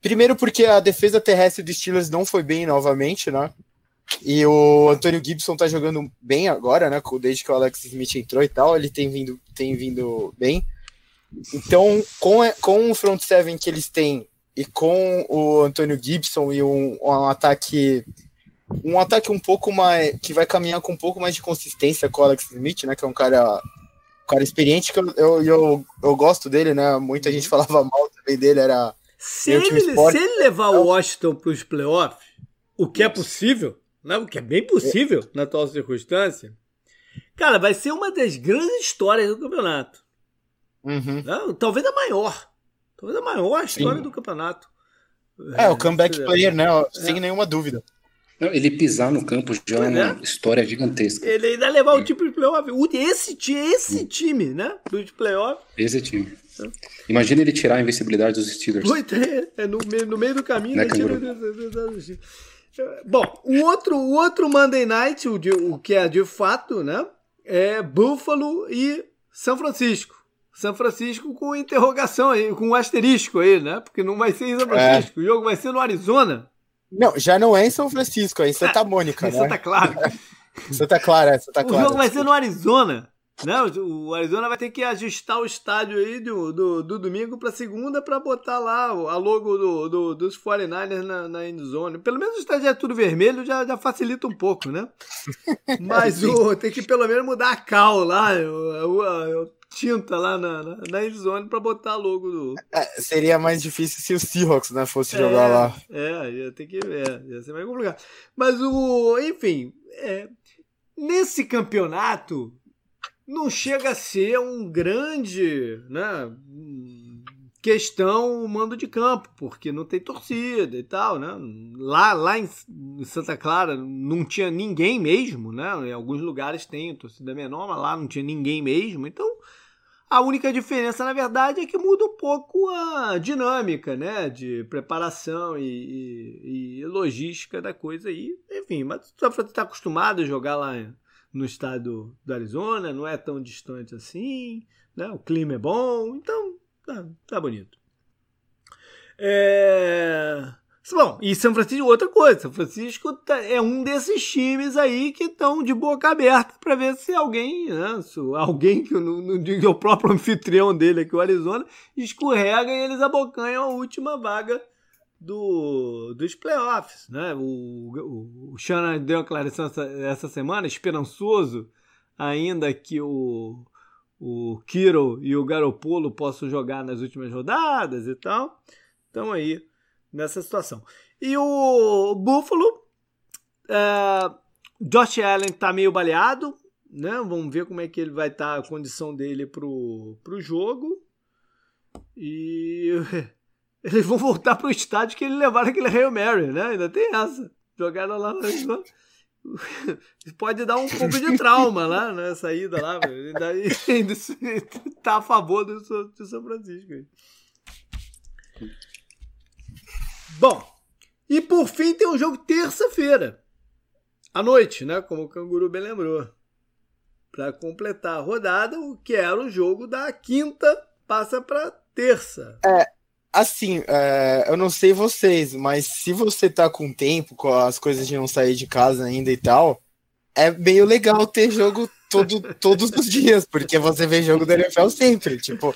Primeiro porque a defesa terrestre dos Steelers não foi bem novamente, né? E o Antônio Gibson tá jogando bem agora, né? Desde que o Alex Smith entrou e tal, ele tem vindo, tem vindo bem. Então, com, com o front seven que eles têm e com o Antônio Gibson e um, um ataque um ataque um pouco mais. que vai caminhar com um pouco mais de consistência com o Alex Smith, né? Que é um cara, cara experiente, que eu, eu, eu, eu gosto dele, né? Muita gente falava mal também dele, era. Se ele, se ele levar o Washington para os playoffs, o que é possível, né? o que é bem possível na atual circunstância, cara, vai ser uma das grandes histórias do campeonato. Uhum. Né? Talvez a maior. Talvez a maior história Sim. do campeonato. É, o comeback player, né? Sem é. nenhuma dúvida. Não, ele pisar no campo já é uma história gigantesca. Ele ainda levar o time de playoff. Esse, esse time, né? Do de playoff. Esse time. Imagina ele tirar a invencibilidade dos Steelers. Muito, é, é no, no meio do caminho. Né, tira... Bom, o outro, o outro Monday Night, o, de, o que é de fato, né? É Buffalo e São Francisco. São Francisco com interrogação aí, com um asterisco aí, né? Porque não vai ser em São é. Francisco, é. o jogo vai ser no Arizona. Não, já não é em São Francisco, é em Santa Mônica, em né? Santa Clara. Santa Clara, é Santa Clara. O jogo vai ser no Arizona. Né? O Arizona vai ter que ajustar o estádio aí do, do, do domingo para segunda para botar lá a logo do, do, dos 49ers na, na endzone. Pelo menos o estádio é tudo vermelho, já, já facilita um pouco, né? Mas o, tem que pelo menos mudar a cal lá, a, a, tinta lá na, na, na endzone para botar logo do. É, seria mais difícil se o Seahawks né, fosse é, jogar lá. É, ia ter que ver, ia ser mais complicado. Mas o. Enfim, é, nesse campeonato não chega a ser um grande, né? Questão o mando de campo, porque não tem torcida e tal, né? Lá, lá em Santa Clara não tinha ninguém mesmo, né? Em alguns lugares tem torcida menor, mas lá não tinha ninguém mesmo. Então, a única diferença, na verdade, é que muda um pouco a dinâmica, né? De preparação e, e, e logística da coisa aí. Enfim, mas você está acostumado a jogar lá no estado do Arizona, não é tão distante assim, né? o clima é bom, então tá, tá bonito. É... Bom, e São Francisco, outra coisa, São Francisco tá, é um desses times aí que estão de boca aberta para ver se alguém, né, se alguém que não, diga o próprio anfitrião dele aqui, o Arizona, escorrega e eles abocanham a última vaga do, dos playoffs. Né? O, o, o Shannon deu uma declaração essa, essa semana, esperançoso ainda que o, o Kiro e o Garopolo possam jogar nas últimas rodadas e tal. Então aí, nessa situação. E o Buffalo, é, Josh Allen tá meio baleado, né? Vamos ver como é que ele vai estar, tá, a condição dele pro, pro jogo. E eles vão voltar pro estádio que eles levaram aquele Hail Mary, né? Ainda tem essa. Jogaram lá no... Pode dar um pouco de trauma lá na saída lá, ainda, ainda tá a favor do, do São Francisco. Bom, e por fim tem um jogo terça-feira, à noite, né? Como o Canguru bem lembrou. Para completar a rodada, o que era o jogo da quinta passa para terça. É, Assim, é, eu não sei vocês, mas se você tá com tempo, com as coisas de não sair de casa ainda e tal, é meio legal ter jogo todo, todos os dias, porque você vê jogo da NFL sempre. Tipo,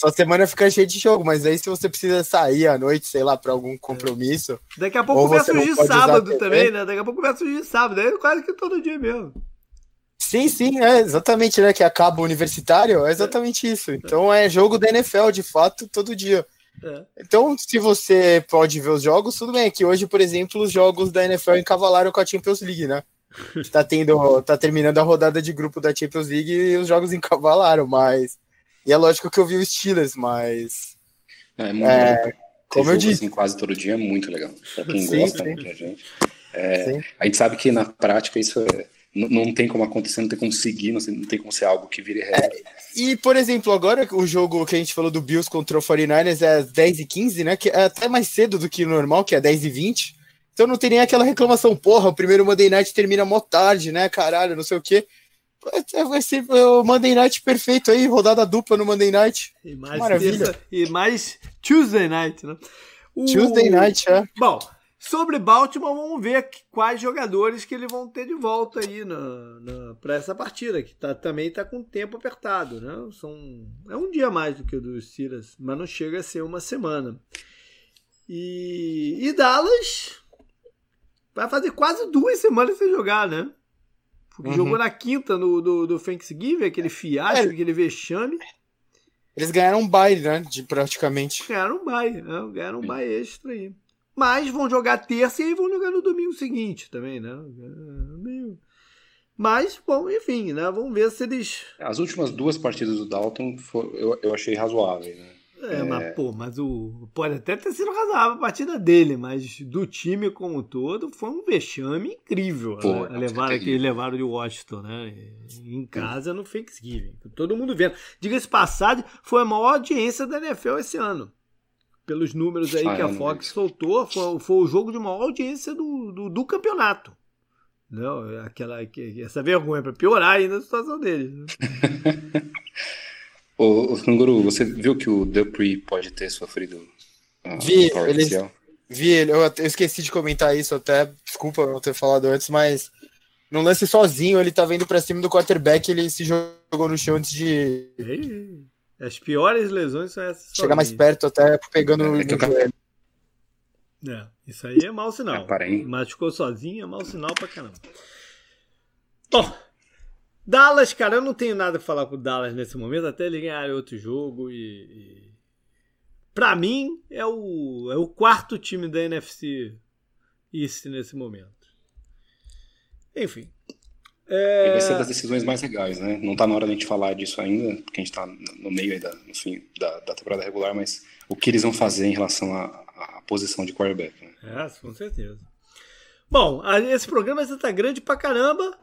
sua semana fica cheia de jogo, mas aí se você precisa sair à noite, sei lá, para algum compromisso. Daqui a pouco começa de sábado também, né? Daqui a pouco começa de sábado, aí quase que todo dia mesmo. Sim, sim, é exatamente, né? Que acaba o universitário, é exatamente isso. Então é jogo da NFL, de fato, todo dia. É. Então, se você pode ver os jogos, tudo bem. Que hoje, por exemplo, os jogos da NFL encavalaram com a Champions League, né? Tá tendo, tá terminando a rodada de grupo da Champions League e os jogos encavalaram, mas e é lógico que eu vi os Steelers, mas é, muito é, como eu disse, assim, quase todo dia é muito legal. Pra quem sim, gosta, sim. muita gente. É, a gente sabe que na prática isso é não, tem como acontecer, não tem como seguir, não, não tem como ser algo que vire regra. É, e, por exemplo, agora o jogo que a gente falou do Bills contra o 49ers é 10 e 15, né? Que é até mais cedo do que o normal, que é 10 e 20. Então não tem nem aquela reclamação, porra, o primeiro Monday Night termina mó tarde, né? Caralho, não sei o quê. Vai ser o Monday Night perfeito aí, rodada dupla no Monday Night. E mais Maravilha. Terça, e mais Tuesday Night, né? O... Tuesday Night, é. Bom, Sobre Baltimore, vamos ver quais jogadores que eles vão ter de volta aí para essa partida, que tá, também está com tempo apertado. Né? São, é um dia mais do que o dos Steelers, mas não chega a ser uma semana. E, e Dallas vai fazer quase duas semanas sem jogar, né? Porque uhum. jogou na quinta no, do, do Thanksgiving, aquele fiasco, é. aquele vexame. Eles ganharam um bye, né? De, praticamente. Ganharam um bye, né? Ganharam um bye extra aí. Mas vão jogar terça e aí vão jogar no domingo seguinte também, né? Mas, bom, enfim, né? Vamos ver se eles. As últimas duas partidas do Dalton eu, eu achei razoáveis, né? É, é, mas, pô, mas o. Pode até ter sido razoável a partida dele, mas do time como um todo foi um vexame incrível. Pô, né? levaram, que levaram de Washington, né? Em casa no Thanksgiving. Todo mundo vendo. Diga-se passagem, foi a maior audiência da NFL esse ano. Pelos números aí que a Fox soltou, foi, foi, o jogo de maior audiência do, do, do campeonato. Não, aquela, essa vergonha para piorar ainda a situação dele. Né? Ô, ô Canguru, você viu que o Dupree pode ter sofrido uh, vi, ele, vi ele, eu, eu, esqueci de comentar isso até, desculpa não ter falado antes, mas no lance sozinho, ele tava indo pra cima do quarterback ele se jogou no chão antes de... As piores lesões são essas. Chegar mais perto até pegando é, no, no joelho. É, isso aí é mau sinal. É, Mas ficou sozinho é mau sinal pra caramba. Bom, Dallas, cara, eu não tenho nada a falar com o Dallas nesse momento, até ele ganhar outro jogo e. e... Pra mim, é o, é o quarto time da NFC East nesse momento. Enfim. É... E vai ser das decisões mais legais, né? Não tá na hora de a gente falar disso ainda, porque a gente tá no meio aí da, no fim da, da temporada regular, mas o que eles vão fazer em relação à, à posição de quarterback. Né? É, com certeza. Bom, esse programa já tá grande pra caramba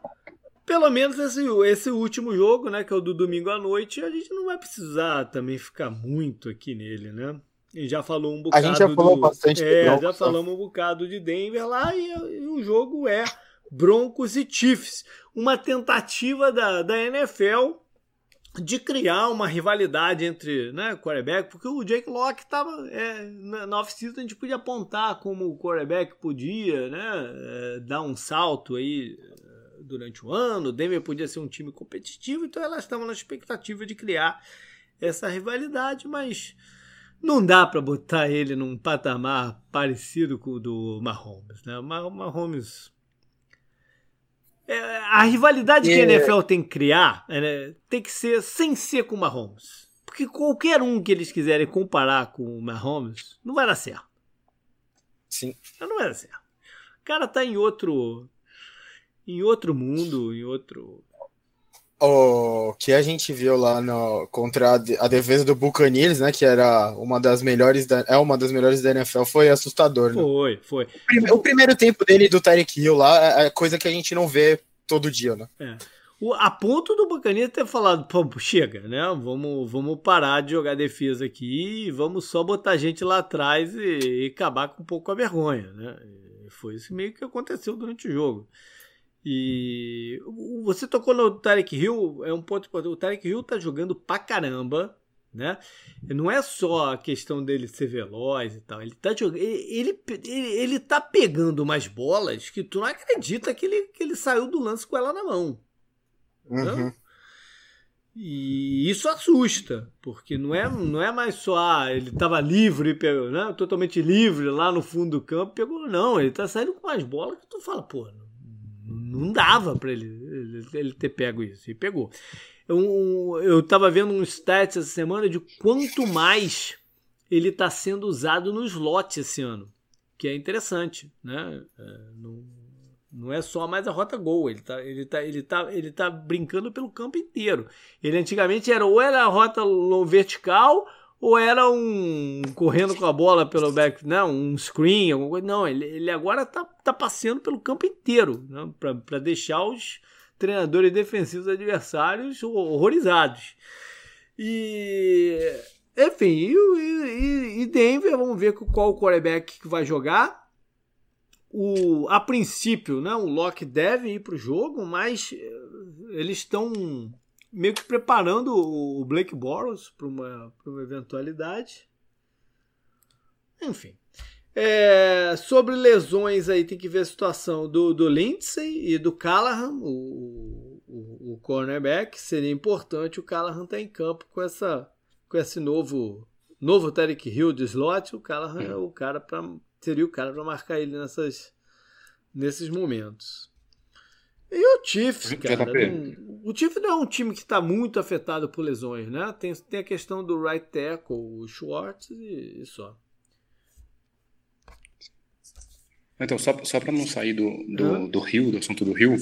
pelo menos esse, esse último jogo, né, que é o do domingo à noite, a gente não vai precisar também ficar muito aqui nele, né? E já falou um bocado. A gente já falou do, bastante. É, já tá? falamos um bocado de Denver lá e, e, o jogo é Broncos e Chiefs, uma tentativa da, da NFL de criar uma rivalidade entre né, quarterback, porque o Jake Locke estava é, na, na off-season a gente podia apontar como o quarterback podia né, é, dar um salto aí durante o ano, o Denver podia ser um time competitivo, então elas estavam na expectativa de criar essa rivalidade, mas não dá para botar ele num patamar parecido com o do Mahomes, né? O Mahomes é, a rivalidade que a é. NFL tem que criar é, tem que ser sem ser com o Mahomes. Porque qualquer um que eles quiserem comparar com o Mahomes não vai dar certo. Sim. Não vai dar certo. O cara tá em outro em outro mundo, em outro. O que a gente viu lá no, contra a, defesa do Buccaneers, né, que era uma das melhores da, é uma das melhores da NFL, foi assustador. Né? Foi, foi. O, prime, o primeiro tempo dele do Tyreek Hill lá é, é coisa que a gente não vê todo dia, né? É. O, a ponto do Buccaneers ter falado, pô, chega, né? Vamos, vamos parar de jogar defesa aqui e vamos só botar gente lá atrás e, e acabar com um pouco a vergonha, né? E foi isso meio que aconteceu durante o jogo. E você tocou no Tarek Hill, é um ponto importante. O Tarek Hill tá jogando pra caramba, né? Não é só a questão dele ser veloz e tal. Ele tá jogando. Ele, ele, ele tá pegando umas bolas que tu não acredita que ele, que ele saiu do lance com ela na mão. Uhum. E isso assusta, porque não é, não é mais só ah, ele estava livre, pegou, né? totalmente livre lá no fundo do campo, pegou, não, ele tá saindo com umas bolas que tu fala, pô, não dava para ele, ele, ele, ter pego isso. E pegou. Eu, eu tava vendo um stats essa semana de quanto mais ele está sendo usado no slot esse ano. Que é interessante, né? É, não, não é só mais a rota gol, ele tá, ele, tá, ele, tá, ele tá brincando pelo campo inteiro. Ele antigamente era ou era a rota vertical ou era um correndo com a bola pelo back, não, um screen, alguma coisa. Não, ele, ele agora tá, tá passeando pelo campo inteiro, né, para deixar os treinadores defensivos adversários horrorizados. E enfim, e, e, e Denver, vamos ver qual o quarterback que vai jogar. O, a princípio, né, o Locke deve ir para o jogo, mas eh, eles estão meio que preparando o Blake Boros para uma, uma eventualidade. Enfim. É, sobre lesões aí tem que ver a situação do, do Lindsay e do Callahan, o, o, o cornerback. Seria importante o Callahan estar tá em campo com, essa, com esse novo novo Tarek Hill de slot. O Callahan é o cara para seria o cara para marcar ele nessas nesses momentos. E o Chiefs, cara, não, o Chiefs não é um time que está muito afetado por lesões, né? Tem, tem a questão do right tackle, o Schwartz e, e só. Então, só, só para não sair do, do, uhum. do Rio, do assunto do Rio,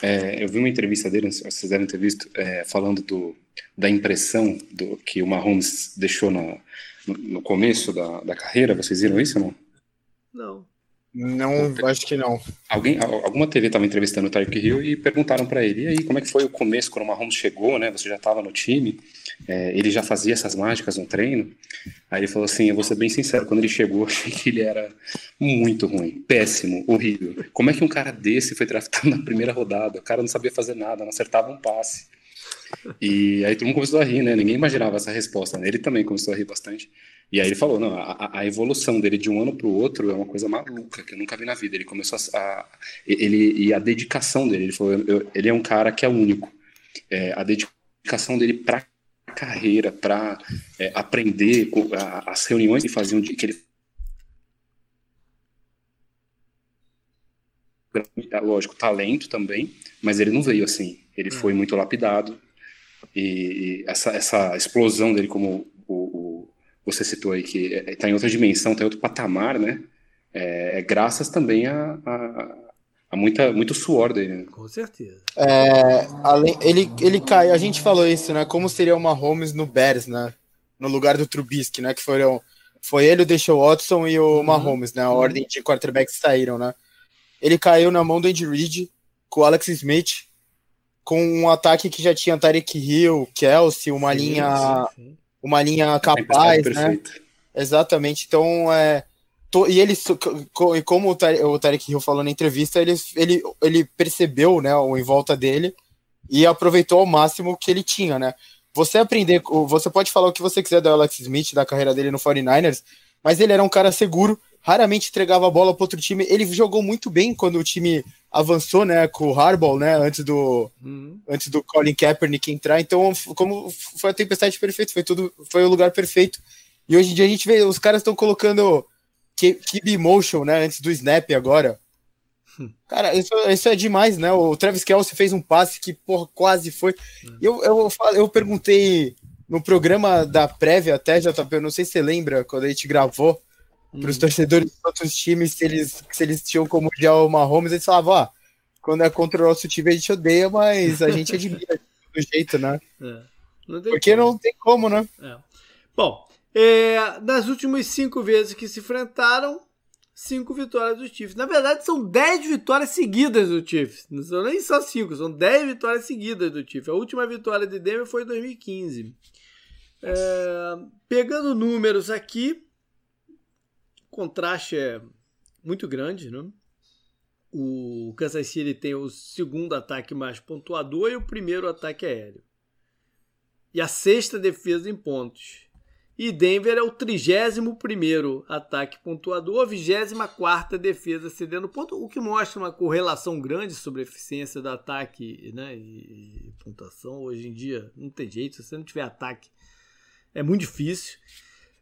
é, eu vi uma entrevista dele, vocês devem ter visto, é, falando do, da impressão do, que o Mahomes deixou na, no, no começo da, da carreira. Vocês viram isso ou não? Não. Não, acho que não. Alguém, alguma TV estava entrevistando o Tyreek Hill e perguntaram para ele: e aí, como é que foi o começo quando o Mahomes chegou, né? Você já estava no time, é, ele já fazia essas mágicas no treino. Aí ele falou assim: eu vou ser bem sincero, quando ele chegou, achei que ele era muito ruim, péssimo, horrível. Como é que um cara desse foi draftado na primeira rodada? O cara não sabia fazer nada, não acertava um passe. E aí todo mundo começou a rir, né? Ninguém imaginava essa resposta. Né? Ele também começou a rir bastante. E aí ele falou, não, a, a evolução dele de um ano para o outro é uma coisa maluca que eu nunca vi na vida. Ele começou a, a ele e a dedicação dele. Ele falou, eu, ele é um cara que é único. É, a dedicação dele para carreira, para é, aprender a, as reuniões que faziam que ele lógico talento também, mas ele não veio assim. Ele foi muito lapidado e, e essa, essa explosão dele como você citou aí que está é, em outra dimensão, está em outro patamar, né? É, é graças também a, a, a, muita, muito suor dele. Né? Com certeza. É, além, ele, ele cai, a gente falou isso, né? Como seria uma Holmes no Bears, né? No lugar do Trubisky, né? Que foram, foi ele, o Deshaun Watson e o uhum. Mahomes, né? A ordem de quarterbacks saíram, né? Ele caiu na mão do Andy Reid com o Alex Smith, com um ataque que já tinha Tarek Hill, Kelsey, uma sim, linha sim, sim uma linha capaz, né? Exatamente. Então, é, e ele, como o Tarek Hill falou na entrevista, ele, ele, ele percebeu, né, o em volta dele e aproveitou ao máximo o que ele tinha, né? Você aprender, você pode falar o que você quiser do Alex Smith, da carreira dele no 49ers, mas ele era um cara seguro, raramente entregava a bola para outro time. Ele jogou muito bem quando o time avançou, né, com o Harbaugh, né, antes do uhum. antes do Colin Kaepernick entrar. Então, como foi a tempestade perfeita, foi tudo, foi o lugar perfeito. E hoje em dia a gente vê os caras estão colocando keep motion, né, antes do snap agora. Hum. Cara, isso, isso é demais, né? O Travis Kelce fez um passe que, porra, quase foi. Hum. Eu, eu, eu perguntei no programa da prévia até, JP, eu não sei se você lembra, quando a gente gravou, para os torcedores dos outros times, se eles, se eles tinham como odiar o Mahomes, eles falavam, ó, quando é contra o nosso time a gente odeia, mas a gente admira do jeito, né? É, não Porque como. não tem como, né? É. Bom, é, nas últimas cinco vezes que se enfrentaram, cinco vitórias do Chiefs. Na verdade, são dez vitórias seguidas do Chiefs. Não são nem só cinco, são dez vitórias seguidas do Chiefs. A última vitória de Denver foi em 2015. É, pegando números aqui, contraste é muito grande, né? O Kansas City tem o segundo ataque mais pontuador e o primeiro ataque aéreo. E a sexta defesa em pontos. E Denver é o 31 ataque pontuador, a 24 defesa cedendo ponto, o que mostra uma correlação grande sobre a eficiência do ataque né, e, e pontuação. Hoje em dia não tem jeito, se você não tiver ataque é muito difícil.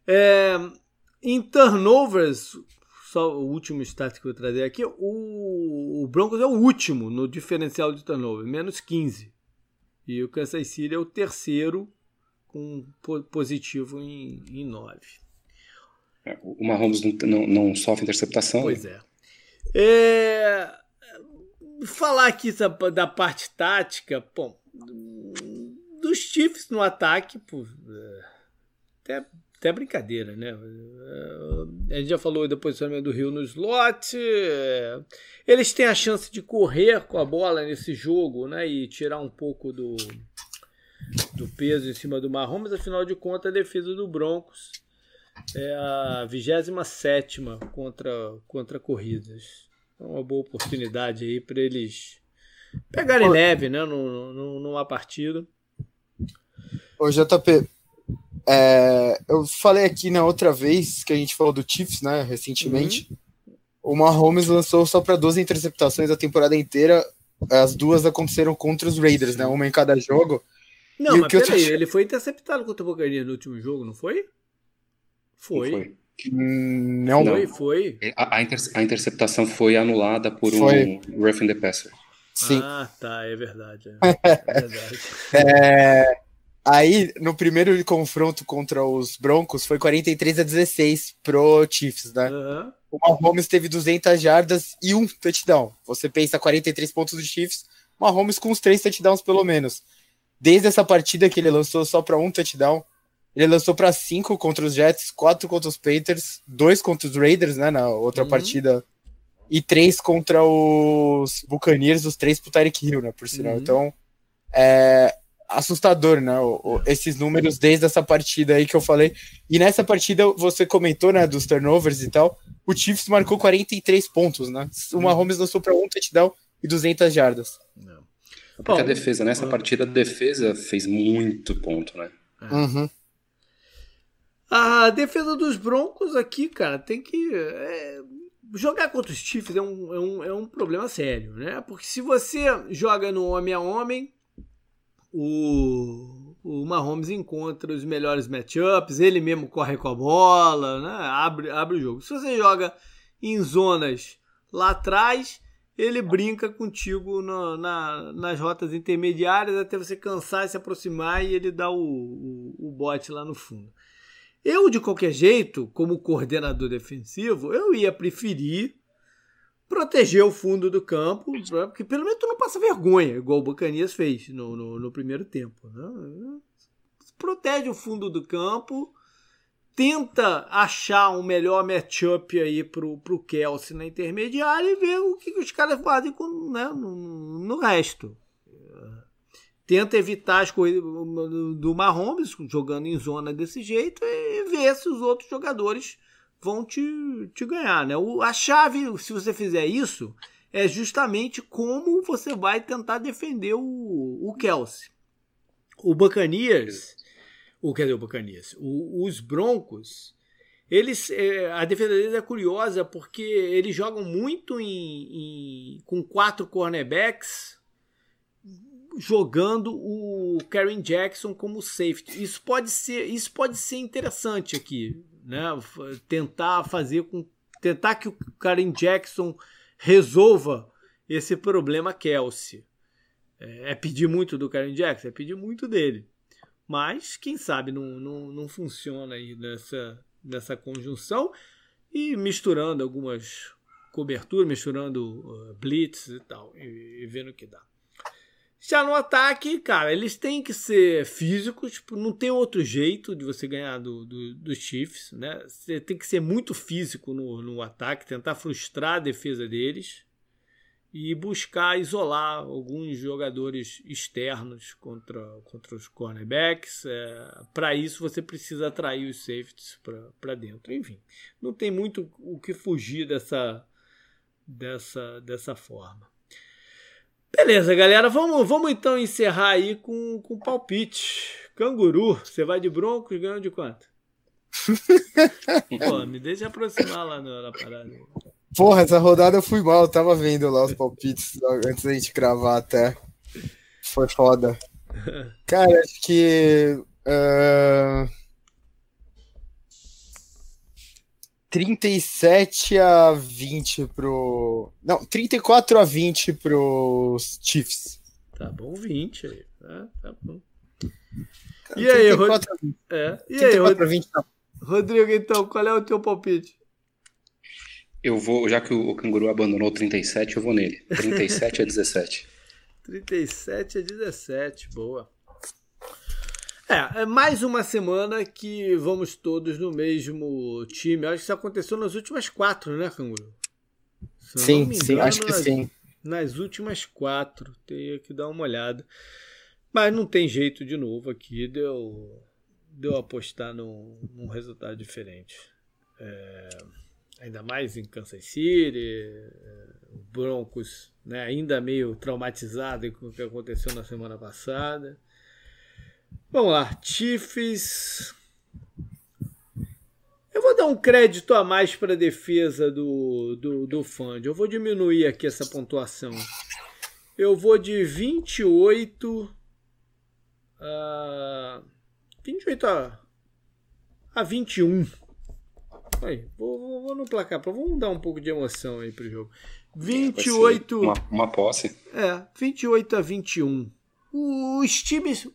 É, em turnovers, só o último stat que eu vou trazer aqui, o, o Broncos é o último no diferencial de turnover, menos 15. E o Kansas City é o terceiro com positivo em, em 9. É, o Mahomes não, não, não, sofre interceptação. Pois é. é. Falar aqui da, da parte tática, bom, dos Chiefs no ataque, pô, é, até até brincadeira, né? A gente já falou do posicionamento do Rio no slot. Eles têm a chance de correr com a bola nesse jogo, né? E tirar um pouco do, do peso em cima do Mahomes. Afinal de contas, a defesa do Broncos é a 27 contra, contra corridas. É uma boa oportunidade aí para eles pegarem leve, né? Numa partida. Ô, JP, é, eu falei aqui na outra vez que a gente falou do Chiefs, né, recentemente. Uhum. O Mahomes lançou só para 12 interceptações a temporada inteira. As duas aconteceram contra os Raiders, né? Uma em cada jogo. Não, e mas peraí, ele foi interceptado contra o Buccaneers no último jogo, não foi? Foi. Não foi. Hum, não, foi, foi. A, a, inter, a, interceptação foi anulada por foi. um roughing the passer. Sim. Ah, tá, é verdade. É, é verdade. é, aí, no primeiro confronto contra os Broncos, foi 43 a 16 pro Chiefs, né? Uhum. O Mahomes teve 200 jardas e um touchdown. Você pensa 43 pontos do Chiefs, Mahomes com os três touchdowns pelo menos. Desde essa partida que ele lançou só para um touchdown, ele lançou para cinco contra os Jets, quatro contra os Panthers, dois contra os Raiders, né, na outra uhum. partida, e três contra os Buccaneers, os três pro Tyreek Hill, né, por sinal. Uhum. Então, é assustador, né, o, o, esses números desde essa partida aí que eu falei. E nessa partida você comentou, né, dos turnovers e tal, o Chiefs marcou 43 pontos, né? O Mahomes lançou para um touchdown e 200 jardas. Não. Porque Bom, a defesa, nessa uh... partida, a defesa fez muito ponto, né? É. Uhum. A defesa dos Broncos aqui, cara, tem que. É, jogar contra os Chiefs é um, é, um, é um problema sério, né? Porque se você joga no homem a homem, o, o Mahomes encontra os melhores matchups, ele mesmo corre com a bola, né? abre, abre o jogo. Se você joga em zonas lá atrás, ele brinca contigo no, na, nas rotas intermediárias até você cansar e se aproximar e ele dá o, o, o bote lá no fundo. Eu, de qualquer jeito, como coordenador defensivo, eu ia preferir proteger o fundo do campo, porque pelo menos tu não passa vergonha, igual o Bacanias fez no, no, no primeiro tempo. Né? Protege o fundo do campo, tenta achar um melhor matchup aí pro, pro Kelsey na intermediária e ver o que, que os caras fazem com, né, no, no resto. Tenta evitar as corridas do Mahomes jogando em zona desse jeito e ver se os outros jogadores vão te, te ganhar. Né? O, a chave, se você fizer isso, é justamente como você vai tentar defender o, o Kelsey. O Buccaneers o quer dizer, o Buccaneers, o, os Broncos, eles, é, a defesa deles é curiosa porque eles jogam muito em, em, com quatro cornerbacks jogando o Karen Jackson como safety. Isso pode ser, isso pode ser interessante aqui, né? Tentar fazer com tentar que o Karen Jackson resolva esse problema Kelsey. É, é pedir muito do Karen Jackson, é pedir muito dele. Mas, quem sabe, não, não, não funciona aí nessa, nessa conjunção. E misturando algumas coberturas, misturando uh, blitz e tal, e, e vendo o que dá. Já no ataque, cara, eles têm que ser físicos, tipo, não tem outro jeito de você ganhar do, do, dos Chiefs, né? Você tem que ser muito físico no, no ataque, tentar frustrar a defesa deles e buscar isolar alguns jogadores externos contra, contra os cornerbacks. É, para isso, você precisa atrair os safeties para dentro. Enfim, não tem muito o que fugir dessa, dessa, dessa forma. Beleza, galera, vamos, vamos então encerrar aí com, com palpite. Canguru, você vai de Broncos ganhando de quanto? Pô, me deixa aproximar lá na, na parada. Porra, essa rodada eu fui mal, eu tava vendo lá os palpites antes da gente gravar até. Foi foda. Cara, acho que. Uh, 37 a 20 pro. Não, 34 a 20 pros Chiefs. Tá bom, 20 aí. Tá, tá bom. E aí, Rod... é. e aí, Rod... 20, Rodrigo, então, qual é o teu palpite? Eu vou, já que o, canguru abandonou 37, eu vou nele. 37 a 17. 37 a 17, boa. É, é mais uma semana que vamos todos no mesmo time. Acho que isso aconteceu nas últimas quatro, né, Canguru? Sim, engano, sim, acho que nas, sim. Nas últimas quatro, tenho que dar uma olhada. Mas não tem jeito de novo aqui de eu, de eu apostar num, num resultado diferente. É ainda mais em Kansas City, o Broncos né, ainda meio traumatizado com o que aconteceu na semana passada. Vamos lá, Chiefs. Eu vou dar um crédito a mais para a defesa do, do, do Fund. Eu vou diminuir aqui essa pontuação. Eu vou de 28 a 28 a, a 21 Aí, vou, vou, vou no placar, vamos dar um pouco de emoção aí pro jogo. 28. Uma, uma posse. É, 28 a 21. Os times.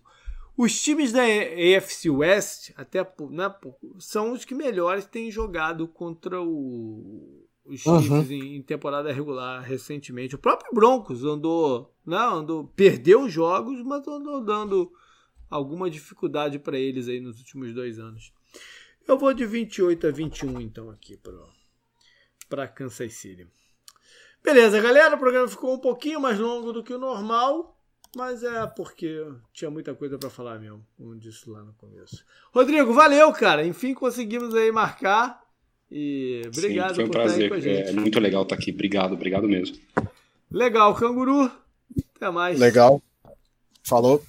Os times da AFC West, até né, são os que melhores têm jogado contra o, os uhum. Chiefs em, em, temporada regular recentemente. O próprio Broncos andou, né, andou perdeu jogos, mas andou dando alguma dificuldade para eles aí nos últimos dois anos. Eu vou de 28 a 21 então aqui para Kansas City. Beleza, galera, o programa ficou um pouquinho mais longo do que o normal, mas é porque tinha muita coisa para falar mesmo, como disse lá no começo. Rodrigo, valeu, cara. Enfim, conseguimos aí marcar. E obrigado Sim, foi um por prazer. estar aí com a gente. É muito legal estar aqui. Obrigado, obrigado mesmo. Legal, canguru. Até mais. Legal. Falou.